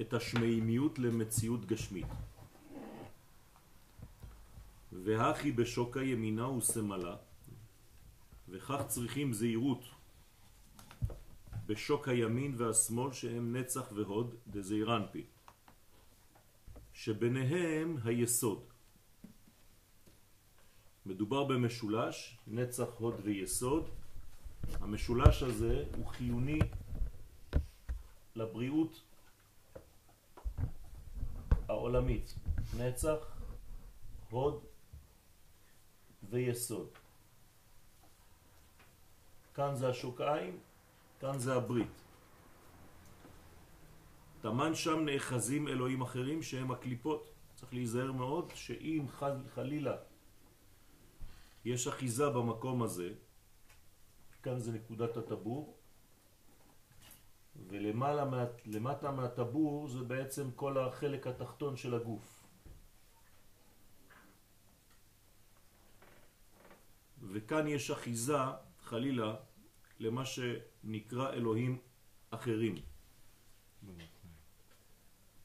את השמימיות למציאות גשמית. והכי בשוק הימינה וסמלה, וכך צריכים זהירות בשוק הימין והשמאל שהם נצח והוד דזעירנפי, שביניהם היסוד. מדובר במשולש, נצח, הוד ויסוד. המשולש הזה הוא חיוני לבריאות העולמית, נצח, הוד ויסוד. כאן זה השוקיים, כאן זה הברית. תמן שם נאחזים אלוהים אחרים שהם הקליפות. צריך להיזהר מאוד שאם חל, חלילה יש אחיזה במקום הזה, כאן זה נקודת הטבור, ולמטה מהטבור זה בעצם כל החלק התחתון של הגוף. וכאן יש אחיזה, חלילה, למה שנקרא אלוהים אחרים.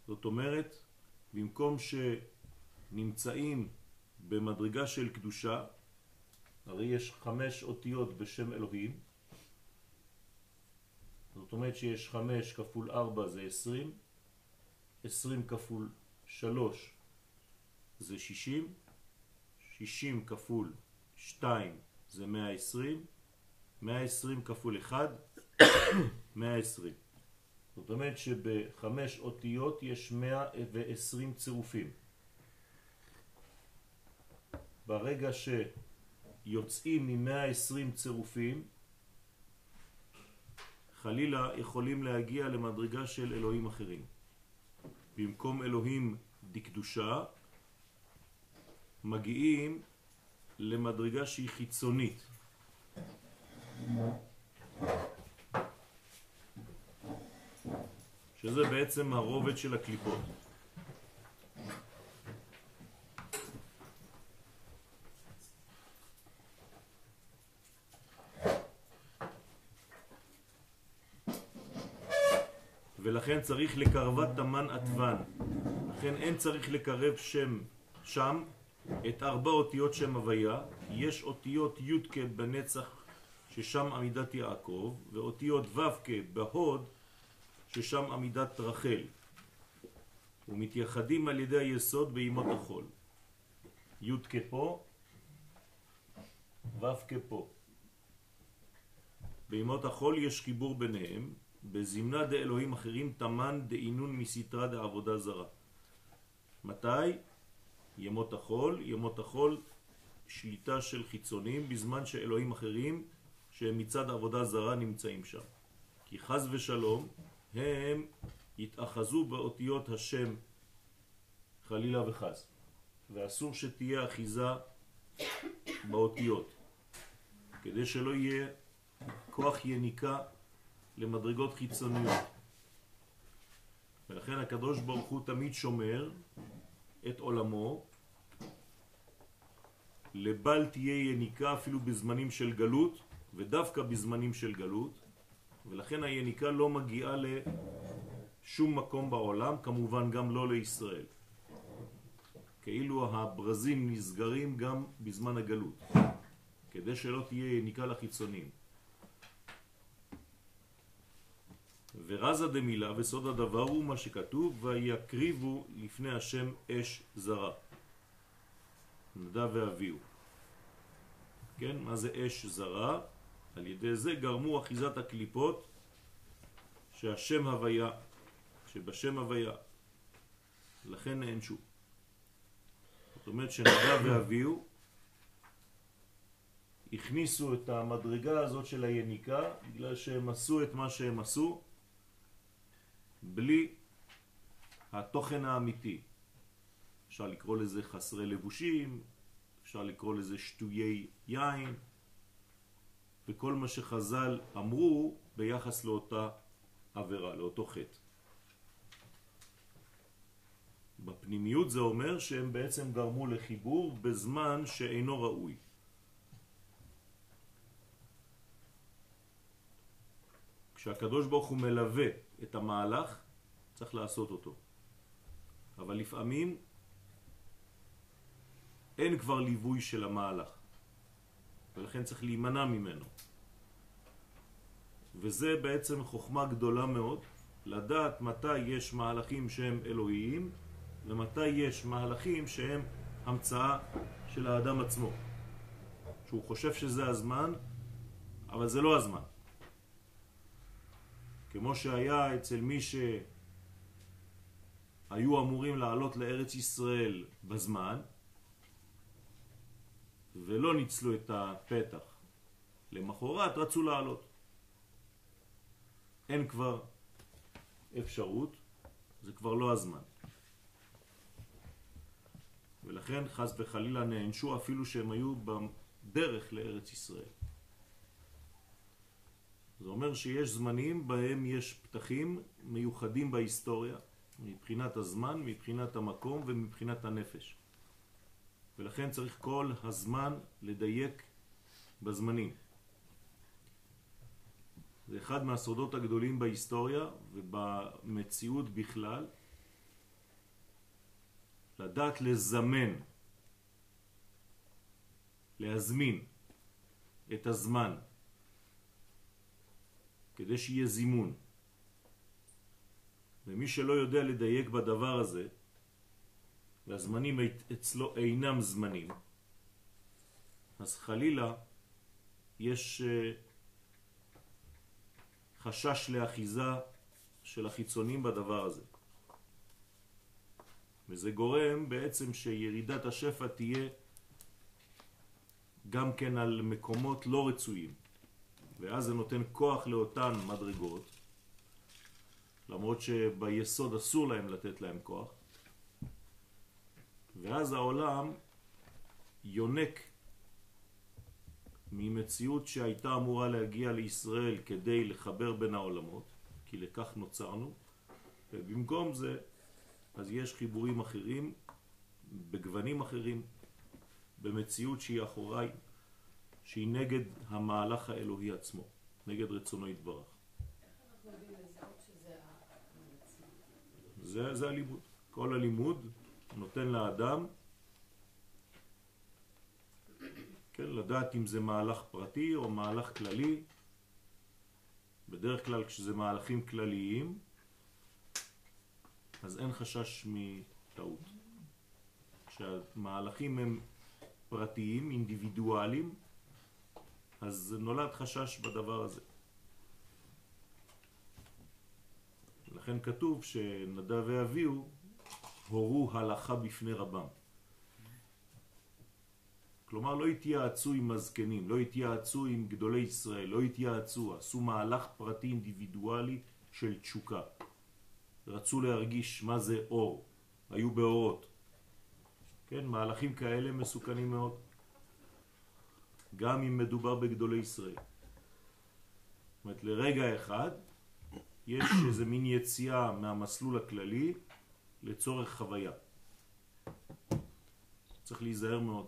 זאת אומרת, במקום שנמצאים במדרגה של קדושה, הרי יש חמש אותיות בשם אלוהים, זאת אומרת שיש חמש כפול ארבע זה עשרים, עשרים כפול שלוש זה שישים, שישים כפול שתיים זה מאה עשרים, מאה עשרים כפול אחד, מאה עשרים. זאת אומרת שבחמש אותיות יש מאה ועשרים צירופים. ברגע שיוצאים ממאה עשרים צירופים, חלילה יכולים להגיע למדרגה של אלוהים אחרים. במקום אלוהים דקדושה, מגיעים למדרגה שהיא חיצונית. שזה בעצם הרובד של הקליפות. ולכן צריך לקרבת תמן עטוון. לכן אין צריך לקרב שם שם את ארבע אותיות שם הוויה. יש אותיות י' בנצח ששם עמידת יעקב, ואותיות ו' בהוד ששם עמידת רחל. ומתייחדים על ידי היסוד בימות החול. י' כפה, ו' כפה. בימות החול יש חיבור ביניהם, בזמנה דאלוהים אחרים תמן דאינון מסתרה דעבודה זרה. מתי? ימות החול, ימות החול שליטה של חיצונים בזמן שאלוהים אחרים שהם מצד עבודה זרה נמצאים שם. כי חז ושלום הם יתאחזו באותיות השם חלילה וחז. ואסור שתהיה אחיזה באותיות, כדי שלא יהיה כוח יניקה למדרגות חיצוניות. ולכן הקדוש ברוך הוא תמיד שומר את עולמו לבל תהיה יניקה אפילו בזמנים של גלות ודווקא בזמנים של גלות ולכן היניקה לא מגיעה לשום מקום בעולם, כמובן גם לא לישראל. כאילו הברזים נסגרים גם בזמן הגלות, כדי שלא תהיה יניקה לחיצונים. ורזה דמילה וסוד הדבר הוא מה שכתוב ויקריבו לפני השם אש זרה. נדע ואביהו. כן, מה זה אש זרה? על ידי זה גרמו אחיזת הקליפות שהשם הוויה, שבשם הוויה, לכן נענשו. זאת אומרת שנדע ואביהו הכניסו את המדרגה הזאת של היניקה בגלל שהם עשו את מה שהם עשו בלי התוכן האמיתי. אפשר לקרוא לזה חסרי לבושים, אפשר לקרוא לזה שטויי יין, וכל מה שחז"ל אמרו ביחס לאותה עבירה, לאותו חטא. בפנימיות זה אומר שהם בעצם גרמו לחיבור בזמן שאינו ראוי. כשהקדוש ברוך הוא מלווה את המהלך, צריך לעשות אותו. אבל לפעמים אין כבר ליווי של המהלך, ולכן צריך להימנע ממנו. וזה בעצם חוכמה גדולה מאוד, לדעת מתי יש מהלכים שהם אלוהיים, ומתי יש מהלכים שהם המצאה של האדם עצמו. שהוא חושב שזה הזמן, אבל זה לא הזמן. כמו שהיה אצל מי שהיו אמורים לעלות לארץ ישראל בזמן, ולא ניצלו את הפתח. למחרת רצו לעלות. אין כבר אפשרות, זה כבר לא הזמן. ולכן חס וחלילה נענשו אפילו שהם היו בדרך לארץ ישראל. זה אומר שיש זמנים בהם יש פתחים מיוחדים בהיסטוריה, מבחינת הזמן, מבחינת המקום ומבחינת הנפש. ולכן צריך כל הזמן לדייק בזמנים. זה אחד מהסודות הגדולים בהיסטוריה ובמציאות בכלל, לדעת לזמן, להזמין את הזמן, כדי שיהיה זימון. ומי שלא יודע לדייק בדבר הזה, והזמנים אצלו אינם זמנים, אז חלילה יש אה, חשש לאחיזה של החיצונים בדבר הזה. וזה גורם בעצם שירידת השפע תהיה גם כן על מקומות לא רצויים. ואז זה נותן כוח לאותן מדרגות, למרות שביסוד אסור להם לתת להם כוח. ואז העולם יונק ממציאות שהייתה אמורה להגיע לישראל כדי לחבר בין העולמות, כי לכך נוצרנו, ובמקום זה אז יש חיבורים אחרים, בגוונים אחרים, במציאות שהיא אחוריי, שהיא נגד המהלך האלוהי עצמו, נגד רצונו יתברך. זה, זה הלימוד. כל הלימוד נותן לאדם כן, לדעת אם זה מהלך פרטי או מהלך כללי. בדרך כלל כשזה מהלכים כלליים, אז אין חשש מטעות. כשהמהלכים הם פרטיים, אינדיבידואליים, אז נולד חשש בדבר הזה. לכן כתוב שנדב ואביהו הורו הלכה בפני רבם. כלומר לא התייעצו עם הזקנים, לא התייעצו עם גדולי ישראל, לא התייעצו, עשו מהלך פרטי אינדיבידואלי של תשוקה. רצו להרגיש מה זה אור, היו באורות. כן, מהלכים כאלה מסוכנים מאוד, גם אם מדובר בגדולי ישראל. זאת אומרת, לרגע אחד יש איזה מין יציאה מהמסלול הכללי לצורך חוויה. צריך להיזהר מאוד.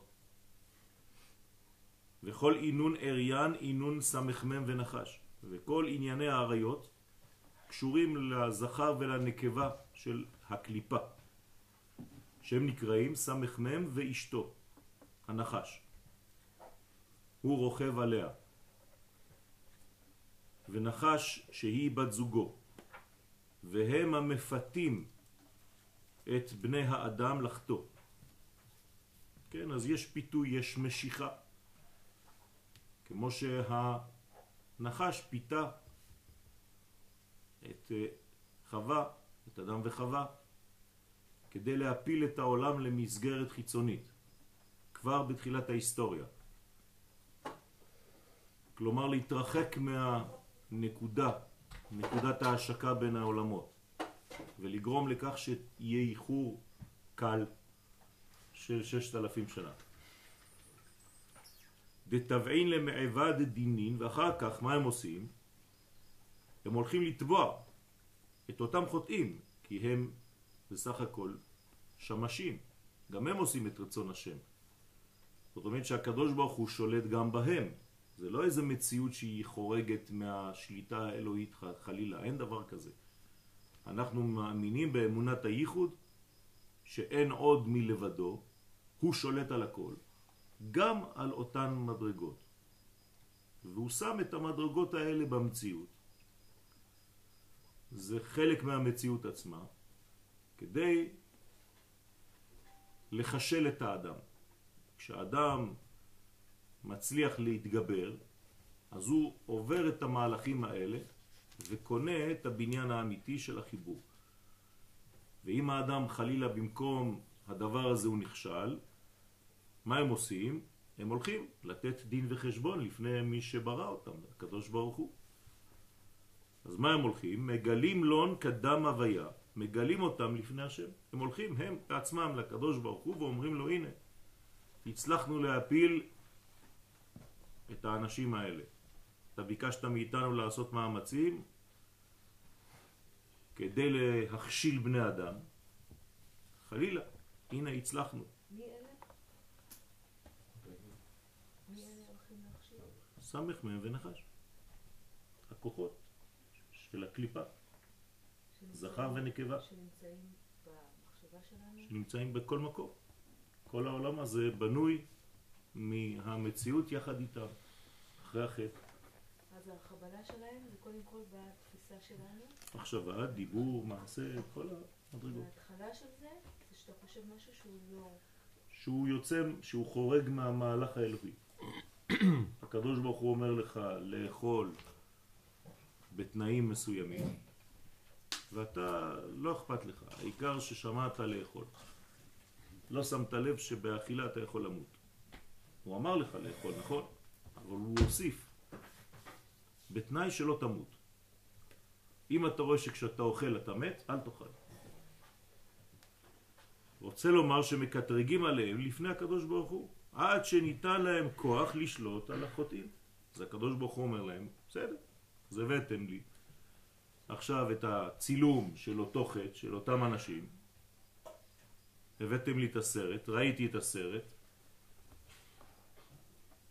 וכל עינון אריין עינון סמ"ם ונחש. וכל ענייני האריות קשורים לזכר ולנקבה של הקליפה, שהם נקראים סמ"ם ואשתו, הנחש. הוא רוכב עליה. ונחש שהיא בת זוגו, והם המפתים את בני האדם לחטוא. כן, אז יש פיתוי, יש משיכה. כמו שהנחש פיתה את אה, חווה, את אדם וחווה, כדי להפיל את העולם למסגרת חיצונית, כבר בתחילת ההיסטוריה. כלומר להתרחק מהנקודה, נקודת ההשקה בין העולמות, ולגרום לכך שיהיה איחור קל של ששת אלפים שנה. דתבעין למעבד דינין, ואחר כך מה הם עושים? הם הולכים לתבוע את אותם חוטאים, כי הם בסך הכל שמשים. גם הם עושים את רצון השם. זאת אומרת שהקדוש ברוך הוא שולט גם בהם. זה לא איזה מציאות שהיא חורגת מהשליטה האלוהית חלילה, אין דבר כזה. אנחנו מאמינים באמונת הייחוד, שאין עוד מלבדו, הוא שולט על הכל, גם על אותן מדרגות. והוא שם את המדרגות האלה במציאות. זה חלק מהמציאות עצמה, כדי לחשל את האדם. כשאדם מצליח להתגבר, אז הוא עובר את המהלכים האלה וקונה את הבניין האמיתי של החיבור. ואם האדם חלילה במקום הדבר הזה הוא נכשל, מה הם עושים? הם הולכים לתת דין וחשבון לפני מי שברא אותם, הקדוש ברוך הוא. אז מה הם הולכים? מגלים לון קדם הוויה, מגלים אותם לפני השם. הם הולכים הם בעצמם לקדוש ברוך הוא ואומרים לו הנה, הצלחנו להפיל את האנשים האלה. אתה ביקשת מאיתנו לעשות מאמצים כדי להכשיל בני אדם. חלילה, הנה הצלחנו. מי אלה? סמך מהם ונחש. הכוחות של הקליפה, זכר ונקבה, שנמצאים במחשבה שלנו? שנמצאים בכל מקום. כל העולם הזה בנוי מהמציאות יחד איתם, אחרי החטא. אז החבלה שלהם זה קודם כל בתפיסה שלנו. מחשבה, דיבור, מעשה, כל המדרגות. וההתחלה של זה, זה שאתה חושב משהו שהוא לא... שהוא יוצא, שהוא חורג מהמהלך האלוהי. הקדוש ברוך הוא אומר לך לאכול בתנאים מסוימים, ואתה, לא אכפת לך, העיקר ששמעת לאכול. לא שמת לב שבאכילה אתה יכול למות. הוא אמר לך לאכול, נכון, אבל הוא הוסיף, בתנאי שלא תמות. אם אתה רואה שכשאתה אוכל אתה מת, אל תאכל. רוצה לומר שמקטרגים עליהם לפני הקדוש ברוך הוא, עד שניתן להם כוח לשלוט על החוטאים. אז הקדוש ברוך הוא אומר להם, בסדר, אז הבאתם לי עכשיו את הצילום של אותו חטא, של אותם אנשים, הבאתם לי את הסרט, ראיתי את הסרט,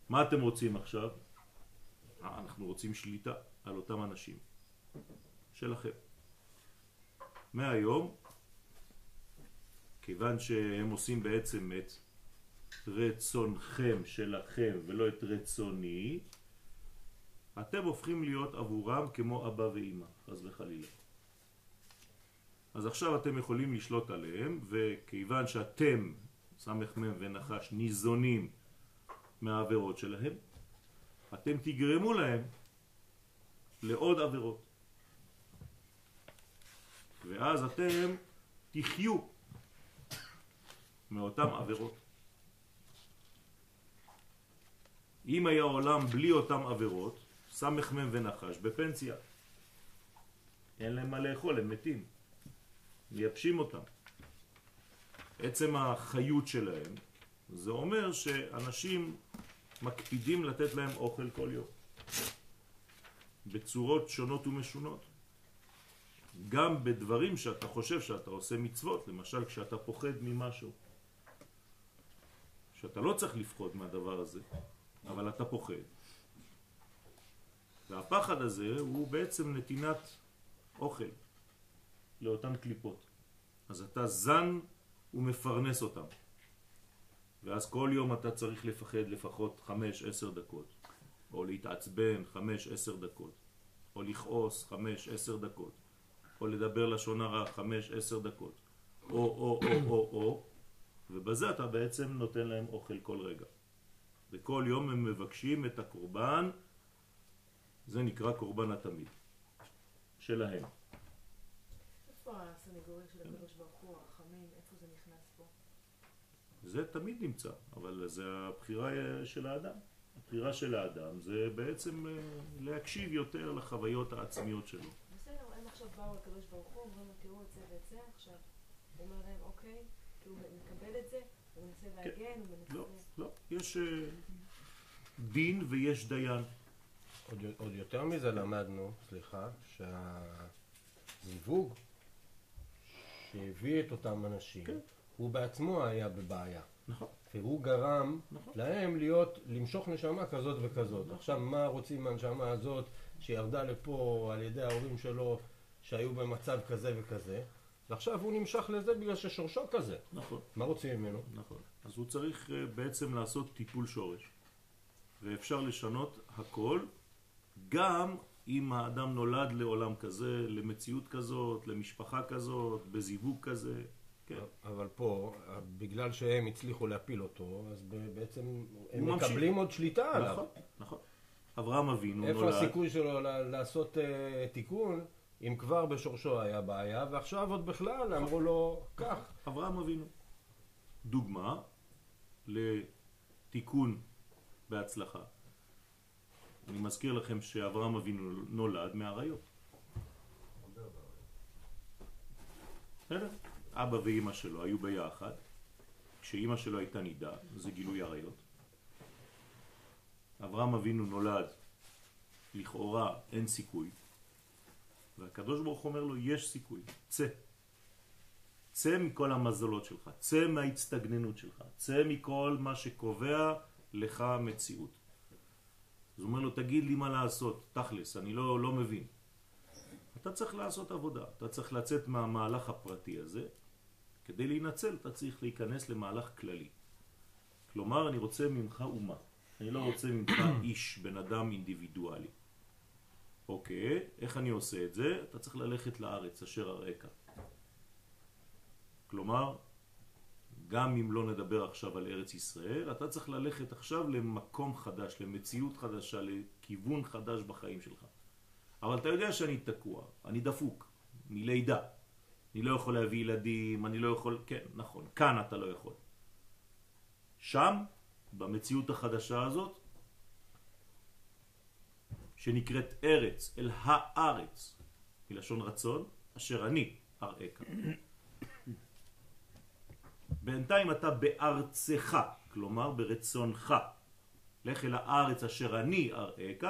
מה אתם רוצים עכשיו? אה, אנחנו רוצים שליטה על אותם אנשים שלכם. מהיום, כיוון שהם עושים בעצם את רצונכם שלכם ולא את רצוני, אתם הופכים להיות עבורם כמו אבא ואימא, חס וחלילה. אז עכשיו אתם יכולים לשלוט עליהם, וכיוון שאתם, סמך מם ונחש, ניזונים מהעבירות שלהם, אתם תגרמו להם לעוד עבירות. ואז אתם תחיו מאותם עבירות. אם היה עולם בלי אותם עבירות, סמך מם ונחש בפנסיה. אין להם מה לאכול, הם מתים. מייבשים אותם. עצם החיות שלהם, זה אומר שאנשים מקפידים לתת להם אוכל כל יום. בצורות שונות ומשונות. גם בדברים שאתה חושב שאתה עושה מצוות, למשל כשאתה פוחד ממשהו. שאתה לא צריך לפחוד מהדבר הזה, אבל אתה פוחד. והפחד הזה הוא בעצם נתינת אוכל לאותן קליפות. אז אתה זן ומפרנס אותם. ואז כל יום אתה צריך לפחד לפחות 5-10 דקות, או להתעצבן 5-10 דקות, או לכעוס 5-10 דקות, או לדבר לשון הרע 5-10 דקות, או, או, או, או, או, ובזה אתה בעצם נותן להם אוכל כל רגע. וכל יום הם מבקשים את הקורבן, זה נקרא קורבן התמיד, שלהם. איפה הסנגוריה של הקדוש ברוך הוא, הרחמים, איפה זה נכנס פה? זה תמיד נמצא, אבל זה הבחירה של האדם. הבחירה של האדם זה בעצם אה, להקשיב יותר לחוויות העצמיות שלו. בסדר, הם עכשיו באו לקדוש ברוך הוא, אומרים לו תראו את זה ואת זה, עכשיו הוא אומר להם אוקיי, הוא מקבל את זה, הוא מנסה להגן, הוא מנסה... לא, לא, יש אה, דין ויש דיין. עוד, עוד יותר מזה למדנו, סליחה, שהזיווג שהביא את אותם אנשים, כן. הוא בעצמו היה בבעיה. נכון. והוא גרם נכון. להם להיות, למשוך נשמה כזאת וכזאת. עכשיו, מה רוצים מהנשמה הזאת שירדה לפה על ידי ההורים שלו, שהיו במצב כזה וכזה, ועכשיו הוא נמשך לזה בגלל ששורשו כזה. נכון, מה רוצים ממנו? נכון. אז הוא צריך אה, בעצם לעשות טיפול שורש. ואפשר לשנות הכל, גם אם האדם נולד לעולם כזה, למציאות כזאת, למשפחה כזאת, בזיווג כזה, כן. אבל פה, בגלל שהם הצליחו להפיל אותו, אז בעצם הם. מקבלים עוד שליטה עליו. נכון, נכון. אברהם אבינו איפה נולד, הסיכוי שלו לעשות אה, תיקון, אם כבר בשורשו היה בעיה, ועכשיו עוד בכלל אמרו לו, כך. אברהם אבינו. דוגמה לתיקון בהצלחה. אני מזכיר לכם שאברהם אבינו נולד מאריות. בסדר? אבא ואימא שלו היו ביחד, כשאימא שלו הייתה נידה, זה גילוי עריות. אברהם אבינו נולד, לכאורה אין סיכוי, והקדוש ברוך אומר לו, יש סיכוי, צא. צא מכל המזלות שלך, צא מההצטגננות שלך, צא מכל מה שקובע לך מציאות. אז הוא אומר לו, תגיד לי מה לעשות, תכלס, אני לא, לא מבין. אתה צריך לעשות עבודה, אתה צריך לצאת מהמהלך הפרטי הזה, כדי להינצל אתה צריך להיכנס למהלך כללי. כלומר, אני רוצה ממך אומה, אני לא רוצה ממך איש, בן אדם אינדיבידואלי. אוקיי, איך אני עושה את זה? אתה צריך ללכת לארץ אשר אראך. כלומר, גם אם לא נדבר עכשיו על ארץ ישראל, אתה צריך ללכת עכשיו למקום חדש, למציאות חדשה, לכיוון חדש בחיים שלך. אבל אתה יודע שאני תקוע, אני דפוק, מלידה. אני לא יכול להביא ילדים, אני לא יכול... כן, נכון, כאן אתה לא יכול. שם, במציאות החדשה הזאת, שנקראת ארץ, אל הארץ, מלשון רצון, אשר אני אראך. בינתיים אתה בארצך, כלומר ברצונך. לך אל הארץ אשר אני אראך,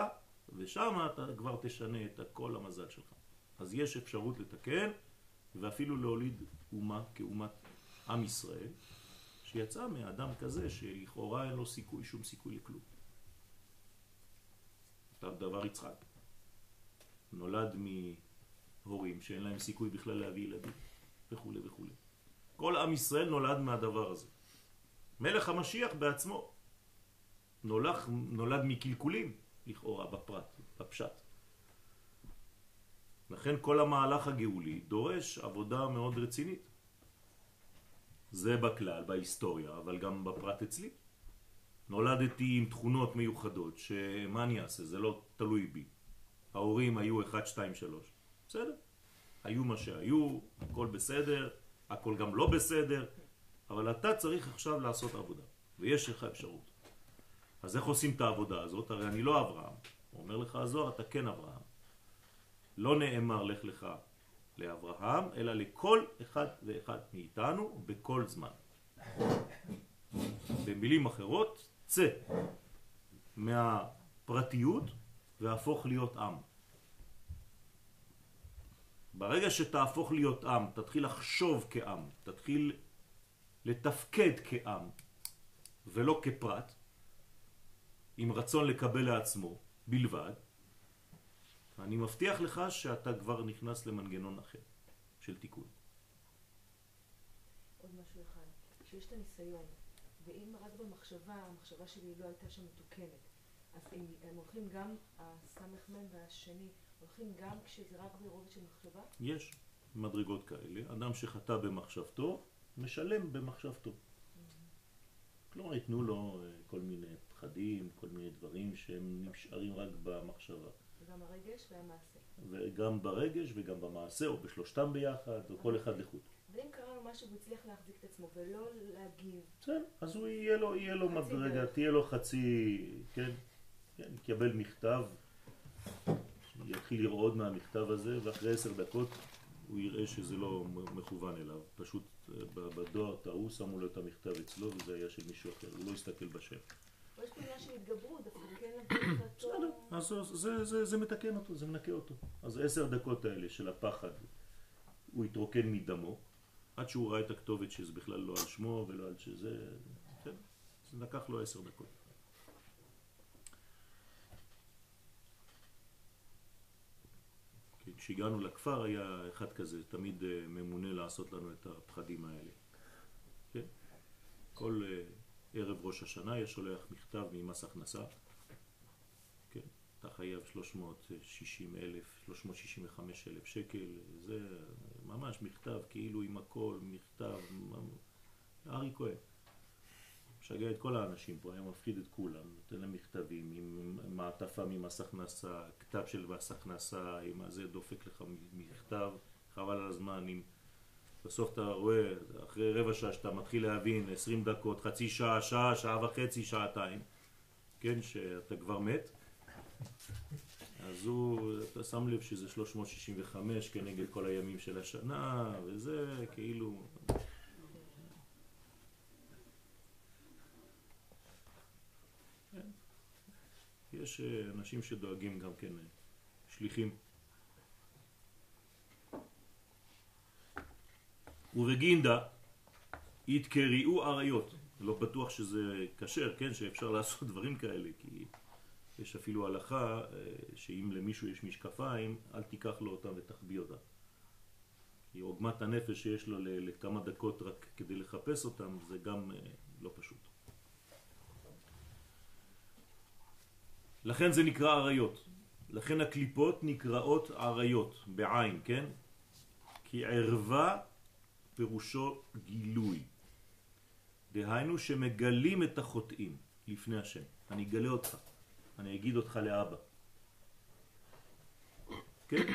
ושם אתה כבר תשנה את כל המזל שלך. אז יש אפשרות לתקן, ואפילו להוליד אומה כאומת עם ישראל, שיצא מאדם כזה שלכאורה אין לו סיכוי, שום סיכוי לכלום. דבר יצחק. נולד מהורים שאין להם סיכוי בכלל להביא ילדים, וכו' וכו'. כל עם ישראל נולד מהדבר הזה. מלך המשיח בעצמו נולד, נולד מקלקולים, לכאורה, בפרט, בפשט. לכן כל המהלך הגאולי דורש עבודה מאוד רצינית. זה בכלל, בהיסטוריה, אבל גם בפרט אצלי. נולדתי עם תכונות מיוחדות, שמה אני אעשה? זה לא תלוי בי. ההורים היו 1, 2, 3. בסדר. היו מה שהיו, הכל בסדר, הכל גם לא בסדר, אבל אתה צריך עכשיו לעשות עבודה, ויש לך אפשרות. אז איך עושים את העבודה הזאת? הרי אני לא אברהם. הוא אומר לך הזוהר, אתה כן אברהם. לא נאמר לך לך לאברהם, אלא לכל אחד ואחד מאיתנו בכל זמן. במילים אחרות, צא מהפרטיות והפוך להיות עם. ברגע שתהפוך להיות עם, תתחיל לחשוב כעם, תתחיל לתפקד כעם ולא כפרט, עם רצון לקבל לעצמו בלבד, אני מבטיח לך שאתה כבר נכנס למנגנון אחר של תיקון. עוד משהו אחד, שיש את הניסיון, ואם רק במחשבה, המחשבה שלי לא הייתה שם מתוקנת, אז הם, הם הולכים גם, הסמ"ם והשני, הולכים גם כשזה רק ברובד של מחשבה? יש מדרגות כאלה, אדם שחטא במחשבתו, משלם במחשבתו. כלומר, ייתנו לו אה, כל מיני פחדים, כל מיני דברים שהם נשארים רק במחשבה. וגם הרגש והמעשה. וגם ברגש וגם במעשה, או בשלושתם ביחד, או כל אחד לחוד. אבל אם קרה לו משהו והוא הצליח להחזיק את עצמו ולא להגיב, בסדר, אז הוא יהיה לו, יהיה לו מדרגה. תהיה לו חצי, כן, כן, יקבל מכתב, יתחיל לרעוד מהמכתב הזה, ואחרי עשר דקות הוא יראה שזה לא מכוון אליו. פשוט אה, בדואר טעו, שמו לו את המכתב אצלו, וזה היה של מישהו אחר, הוא לא הסתכל בשם. או יש פה עניין של התגברות, דווקא אז זה, מתקן אותו, זה מנקה אותו. אז עשר דקות האלה של הפחד, הוא התרוקן מדמו, עד שהוא ראה את הכתובת שזה בכלל לא על שמו ולא על שזה, כן, זה לקח לו עשר דקות. כשהגענו לכפר היה אחד כזה, תמיד אה, ממונה לעשות לנו את הפחדים האלה. כן? כל אה, ערב ראש השנה היה שולח מכתב ממס הכנסה. אתה חייב 360 אלף, 365 אלף שקל, זה ממש מכתב כאילו עם הכל, מכתב, ארי כהן. משגע את כל האנשים פה, היה מפחיד את כולם, נותן להם מכתבים עם מעטפה ממס הכנסה, כתב של מס הכנסה, עם זה דופק לך מכתב, חבל על הזמן, עם... בסוף אתה רואה, אחרי רבע שעה שאתה מתחיל להבין, 20 דקות, חצי שעה, שעה, שעה וחצי, שעתיים, כן, שאתה כבר מת, אז הוא, אתה שם לב שזה 365 כנגד כל הימים של השנה, וזה כאילו, יש אה, אנשים שדואגים גם כן, אה, שליחים. ובגינדה יתקריאו אריות. לא בטוח שזה כשר, כן, שאפשר לעשות דברים כאלה, כי יש אפילו הלכה אה, שאם למישהו יש משקפיים, אל תיקח לו אותם ותחביא אותם. כי עוגמת הנפש שיש לו לכמה דקות רק כדי לחפש אותם, זה גם לא פשוט. לכן זה נקרא עריות. לכן הקליפות נקראות עריות, בעין, כן? כי ערווה פירושו גילוי. דהיינו שמגלים את החוטאים לפני השם. אני אגלה אותך, אני אגיד אותך לאבא. כן?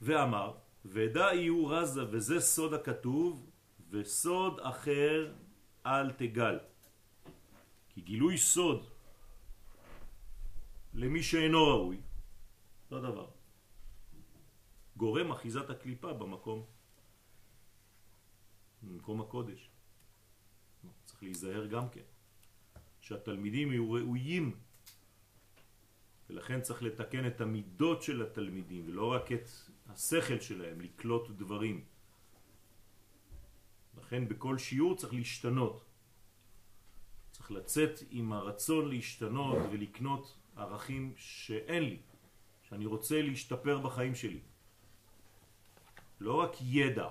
ואמר, ודע יהיו רזה, וזה סוד הכתוב, וסוד אחר אל תגל. כי גילוי סוד למי שאינו ראוי, לא דבר. גורם אחיזת הקליפה במקום, במקום הקודש. צריך להיזהר גם כן, שהתלמידים יהיו ראויים, ולכן צריך לתקן את המידות של התלמידים, ולא רק את השכל שלהם, לקלוט דברים. לכן בכל שיעור צריך להשתנות. צריך לצאת עם הרצון להשתנות ולקנות ערכים שאין לי, שאני רוצה להשתפר בחיים שלי. לא רק ידע.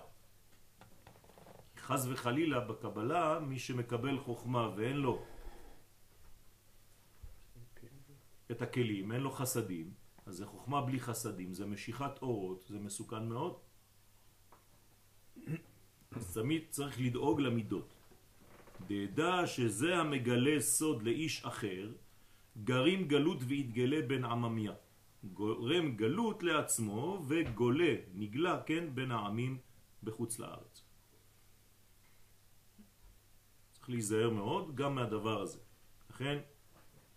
חז וחלילה בקבלה, מי שמקבל חוכמה ואין לו את הכלים, אין לו חסדים, אז זה חוכמה בלי חסדים, זה משיכת אורות, זה מסוכן מאוד. אז תמיד צריך לדאוג למידות. דדע שזה המגלה סוד לאיש אחר, גרים גלות והתגלה בין עממיה. גורם גלות לעצמו וגולה, נגלה, כן, בין העמים בחוץ לארץ. צריך להיזהר מאוד גם מהדבר הזה. לכן,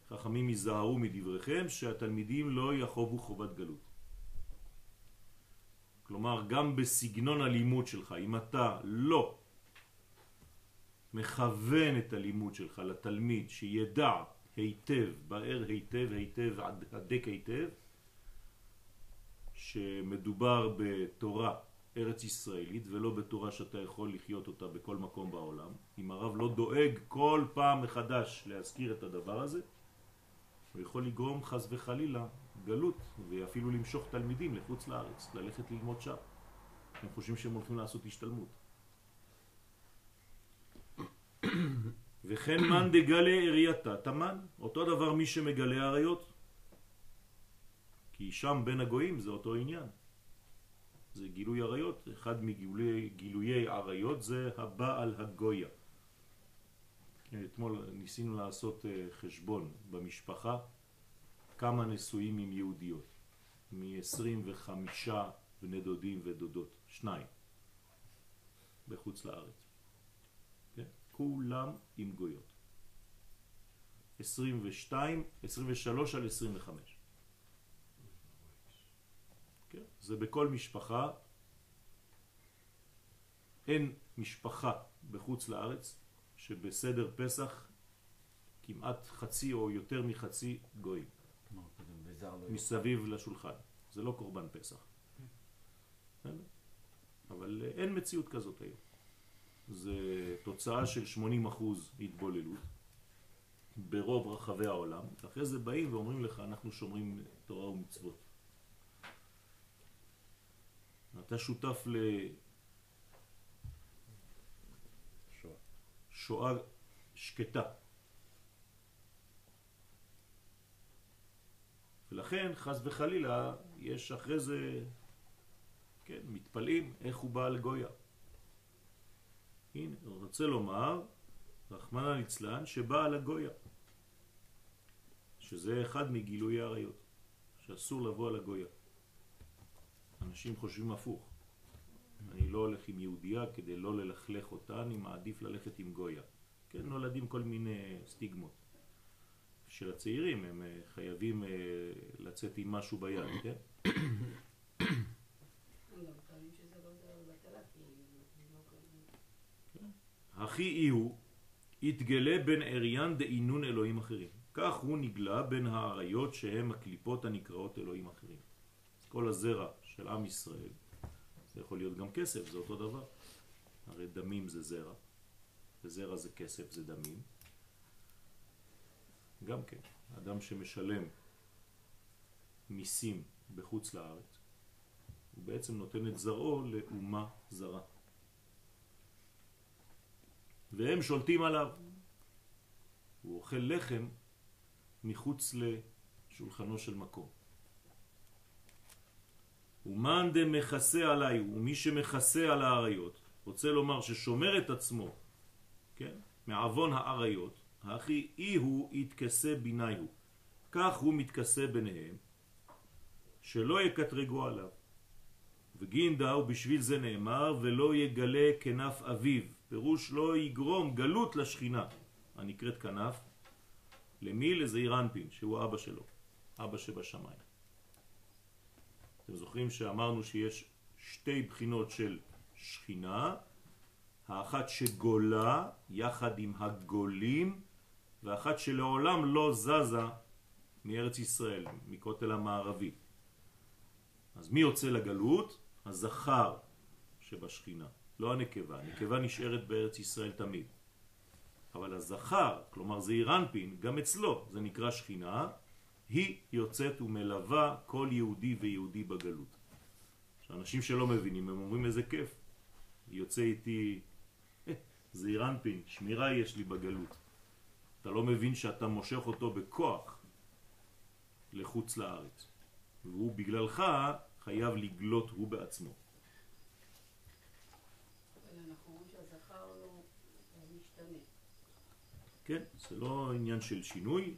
חכמים ייזהרו מדבריכם שהתלמידים לא יחובו חובת גלות. כלומר, גם בסגנון הלימוד שלך, אם אתה לא מכוון את הלימוד שלך לתלמיד שידע היטב, באר היטב, היטב, הדק היטב, שמדובר בתורה ארץ ישראלית ולא בתורה שאתה יכול לחיות אותה בכל מקום בעולם. אם הרב לא דואג כל פעם מחדש להזכיר את הדבר הזה, הוא יכול לגרום חס וחלילה גלות ואפילו למשוך תלמידים לחוץ לארץ, ללכת ללמוד שם. הם חושבים שהם הולכים לעשות השתלמות. וכן מן דגלה ארייתה תמן, אותו דבר מי שמגלה עריות. כי שם בין הגויים זה אותו עניין. זה גילוי עריות, אחד מגילויי עריות זה הבעל הגויה. אתמול ניסינו לעשות אה, חשבון במשפחה כמה נשואים עם יהודיות. מ-25 בני דודים ודודות, שניים, בחוץ לארץ. כולם עם גויות. 22, 23 על 25. כן? זה בכל משפחה. אין משפחה בחוץ לארץ שבסדר פסח כמעט חצי או יותר מחצי גויים. מסביב לשולחן. זה לא קורבן פסח. אבל אין מציאות כזאת היום. זה תוצאה של 80% התבוללות, ברוב רחבי העולם, ואחרי זה באים ואומרים לך, אנחנו שומרים תורה ומצוות. אתה שותף לשואה שקטה. ולכן, חס וחלילה, יש אחרי זה, כן, מתפלאים איך הוא בא לגויה. הנה, הוא רוצה לומר, רחמנא ליצלן, שבא על הגויה. שזה אחד מגילוי העריות, שאסור לבוא על הגויה. אנשים חושבים הפוך. אני לא הולך עם יהודייה כדי לא ללכלך אותה, אני מעדיף ללכת עם גויה. כן, נולדים כל מיני סטיגמות. של הצעירים, הם אה, חייבים אה, לצאת עם משהו ביד, כן? הכי אי הוא, יתגלה בין אריין דאינון אלוהים אחרים. כך הוא נגלה בין האריות שהם הקליפות הנקראות אלוהים אחרים. כל הזרע של עם ישראל, זה יכול להיות גם כסף, זה אותו דבר. הרי דמים זה זרע, וזרע זה כסף, זה דמים. גם כן, אדם שמשלם מיסים בחוץ לארץ, הוא בעצם נותן את זרעו לאומה זרה. והם שולטים עליו. הוא אוכל לחם מחוץ לשולחנו של מקום. ומאן דמכסה עליי, ומי שמכסה על האריות, רוצה לומר ששומר את עצמו, כן, מעוון האריות, הכי אי הוא יתכסה ביני הוא. כך הוא מתכסה ביניהם, שלא יקטרגו עליו. וגינדה, ובשביל זה נאמר, ולא יגלה כנף אביו. פירוש לא יגרום גלות לשכינה, הנקראת כנף, למי? לזעיר אנפין, שהוא אבא שלו, אבא שבשמיים. אתם זוכרים שאמרנו שיש שתי בחינות של שכינה, האחת שגולה יחד עם הגולים, ואחת שלעולם לא זזה מארץ ישראל, מכותל המערבי. אז מי יוצא לגלות? הזכר שבשכינה, לא הנקבה. הנקבה נשארת בארץ ישראל תמיד. אבל הזכר, כלומר זה אירנפין, גם אצלו, זה נקרא שכינה, היא יוצאת ומלווה כל יהודי ויהודי בגלות. שאנשים שלא מבינים, הם אומרים איזה כיף. יוצא איתי זה אירנפין, שמירה יש לי בגלות. אתה לא מבין שאתה מושך אותו בכוח לחוץ לארץ. והוא בגללך חייב לגלות הוא בעצמו. כן, זה לא עניין של שינוי,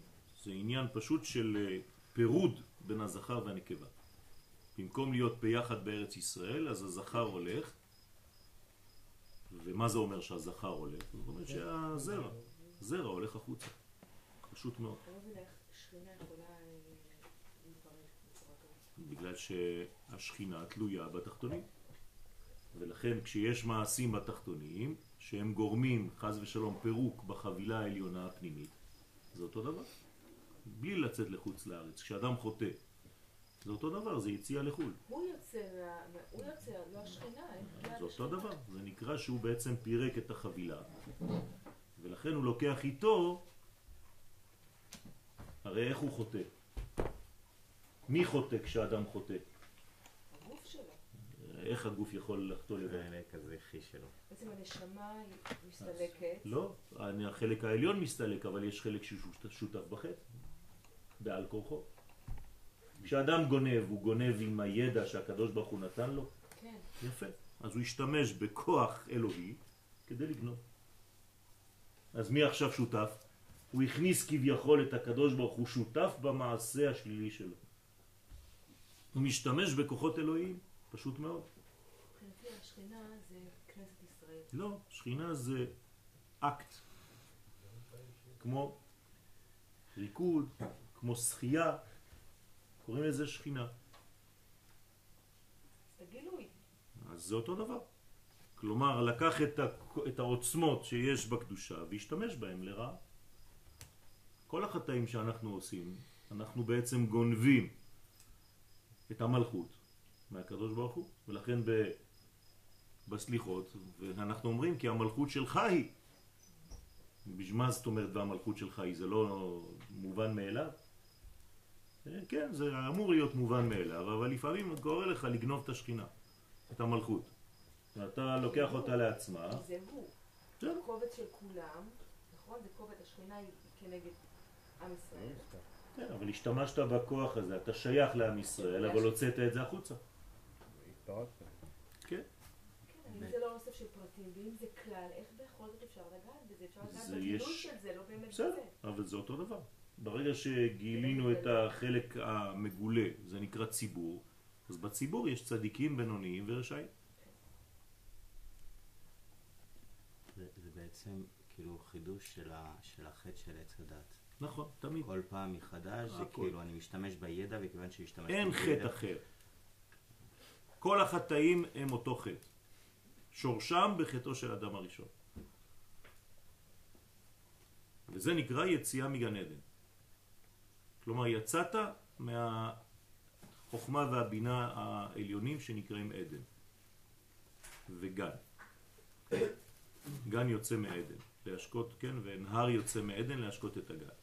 זה עניין פשוט של אה, פירוד בין הזכר והנקבה. במקום להיות ביחד בארץ ישראל, אז הזכר הולך, ומה זה אומר שהזכר הולך? זאת אומרת שהזרע, זרע הולך החוצה. פשוט מאוד. בגלל שהשכינה תלויה בתחתונים. ולכן כשיש מעשים בתחתונים שהם גורמים חז ושלום פירוק בחבילה העליונה הפנימית, זה אותו דבר. בלי לצאת לחוץ לארץ. כשאדם חוטא, זה אותו דבר, זה יציאה לחו"ל. הוא יוצא, הוא יוצא, לא השכינה. זה אותו דבר, זה נקרא שהוא בעצם פירק את החבילה, ולכן הוא לוקח איתו, הרי איך הוא חוטא? מי חוטא כשאדם חוטא? הגוף שלו. איך הגוף יכול לחטוא לבד? החלק הזכי שלו. בעצם הנשמה מסתלקת. לא, החלק העליון מסתלק, אבל יש חלק ששותף בחטא, בעל כורחו. כשאדם גונב, הוא גונב עם הידע שהקדוש ברוך הוא נתן לו? כן. יפה. אז הוא השתמש בכוח אלוהי כדי לגנוב. אז מי עכשיו שותף? הוא הכניס כביכול את הקדוש ברוך הוא שותף במעשה השלילי שלו. הוא משתמש בכוחות אלוהיים, פשוט מאוד. מבחינתי השכינה זה כנסת ישראל. לא, שכינה זה אקט. כמו ריקוד, כמו שחייה, קוראים לזה שכינה. זה גילוי. אז זה אותו דבר. כלומר, לקח את, ה, את העוצמות שיש בקדושה והשתמש בהם לרעה. כל החטאים שאנחנו עושים, אנחנו בעצם גונבים את המלכות מהקדוש ברוך הוא, ולכן ב, בסליחות, ואנחנו אומרים כי המלכות שלך היא, בשביל מה זאת אומרת והמלכות שלך היא, זה לא מובן מאליו? כן, זה אמור להיות מובן מאליו, אבל לפעמים קורה לך לגנוב את השכינה, את המלכות. ואתה לוקח אותה לעצמה. זה הוא. בסדר. זה קובץ של כולם, נכון? זה קובץ, השכינה היא כנגד עם ישראל. כן, אבל השתמשת בכוח הזה, אתה שייך לעם ישראל, אבל הוצאת את זה החוצה. התפרקת. כן. כן, אם זה לא אוסף של פרטים, ואם זה כלל, איך בכל זאת אפשר לגעת בזה? אפשר לגעת זה בגילוי יש- של זה, לא באמת בסדר, בזה. אבל זה אותו דבר. ברגע שגילינו את החלק המגולה, זה נקרא ציבור, אז בציבור יש צדיקים, בינוניים ורשעים. זה, זה בעצם כאילו חידוש של, ה, של החטא של עץ הדת. נכון, תמיד. כל פעם מחדש זה. כאילו אני משתמש בידע וכיוון שהשתמשתי אין בידע... חטא אחר. כל החטאים הם אותו חטא. שורשם בחטאו של אדם הראשון. וזה נקרא יציאה מגן עדן. כלומר, יצאת מהחוכמה והבינה העליונים שנקראים עדן. וגן. גן יוצא מעדן, להשקות, כן, ונהר יוצא מעדן להשקות את הגן.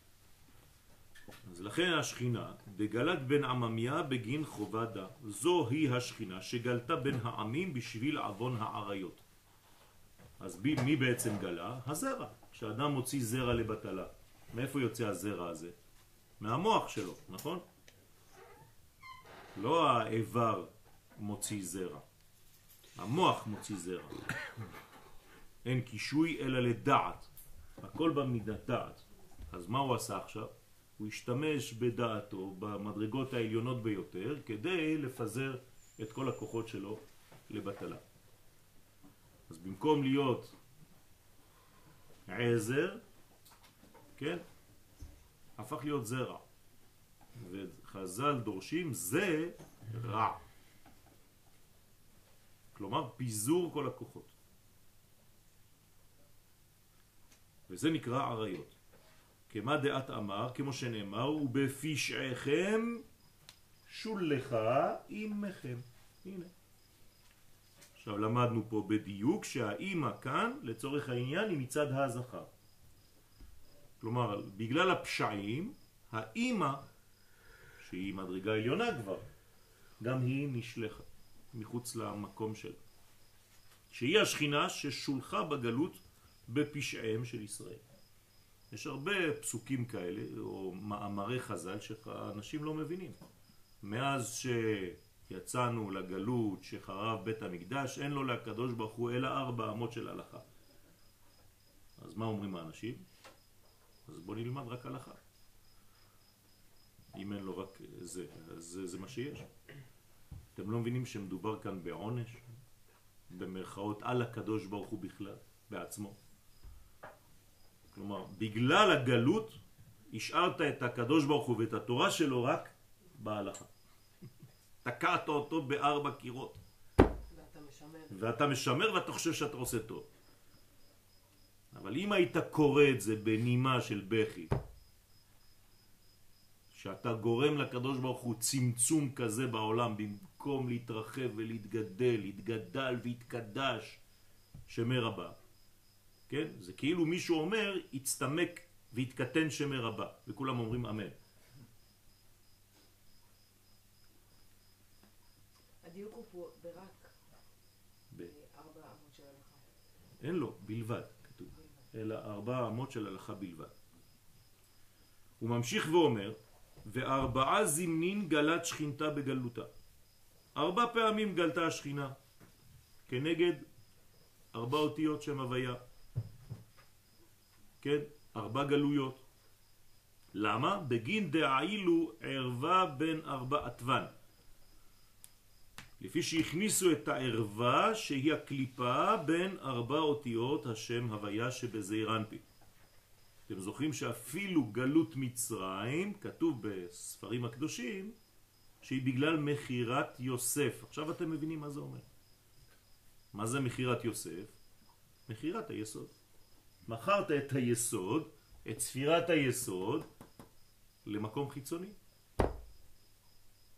אז לכן השכינה, דגלת בן עממיה בגין חובה דה. זוהי השכינה שגלתה בין העמים בשביל עוון העריות. אז מי בעצם גלה? הזרע. כשאדם מוציא זרע לבטלה, מאיפה יוצא הזרע הזה? מהמוח שלו, נכון? לא האיבר מוציא זרע, המוח מוציא זרע. אין קישוי אלא לדעת, הכל במידת דעת. אז מה הוא עשה עכשיו? הוא השתמש בדעתו במדרגות העליונות ביותר כדי לפזר את כל הכוחות שלו לבטלה. אז במקום להיות עזר, כן, הפך להיות זרע. וחז"ל דורשים זה רע. כלומר פיזור כל הכוחות. וזה נקרא עריות. כמה דעת אמר, כמו שנאמר, ובפשעיכם שולחה עמכם. הנה. עכשיו למדנו פה בדיוק שהאימא כאן, לצורך העניין, היא מצד הזכר. כלומר, בגלל הפשעים, האימא, שהיא מדרגה עליונה כבר, גם היא נשלחה מחוץ למקום שלה. שהיא השכינה ששולחה בגלות בפשעיהם של ישראל. יש הרבה פסוקים כאלה, או מאמרי חז"ל, שאנשים לא מבינים. מאז שיצאנו לגלות, שחרב בית המקדש, אין לו לקדוש ברוך הוא אלא ארבע אמות של הלכה. אז מה אומרים האנשים? אז בוא נלמד רק הלכה. אם אין לו רק זה, אז זה, זה מה שיש. אתם לא מבינים שמדובר כאן בעונש? במרכאות על הקדוש ברוך הוא בכלל, בעצמו. כלומר, בגלל הגלות השארת את הקדוש ברוך הוא ואת התורה שלו רק בהלכה. תקעת אותו בארבע קירות, ואתה משמר. ואתה משמר ואתה חושב שאתה עושה טוב. אבל אם היית קורא את זה בנימה של בכי, שאתה גורם לקדוש ברוך הוא צמצום כזה בעולם במקום להתרחב ולהתגדל, התגדל והתקדש שמר הבא. כן? זה כאילו מישהו אומר, הצטמק והתקטן שמר הבא, וכולם אומרים אמן. הדיוק הוא פה ברק ב- ארבע אמות של הלכה. אין לו, בלבד. אלא ארבע אמות של הלכה בלבד. הוא ממשיך ואומר, וארבעה זמנין גלת שכינתה בגלותה. ארבע פעמים גלתה השכינה, כנגד ארבע אותיות שם הוויה. כן? ארבע גלויות. למה? בגין דעילו ערווה בין ארבע עטוון. לפי שהכניסו את הערווה שהיא הקליפה בין ארבע אותיות השם הוויה שבזעיר אנפי. אתם זוכרים שאפילו גלות מצרים, כתוב בספרים הקדושים, שהיא בגלל מכירת יוסף. עכשיו אתם מבינים מה זה אומר. מה זה מכירת יוסף? מכירת היסוד. מכרת את היסוד, את ספירת היסוד, למקום חיצוני.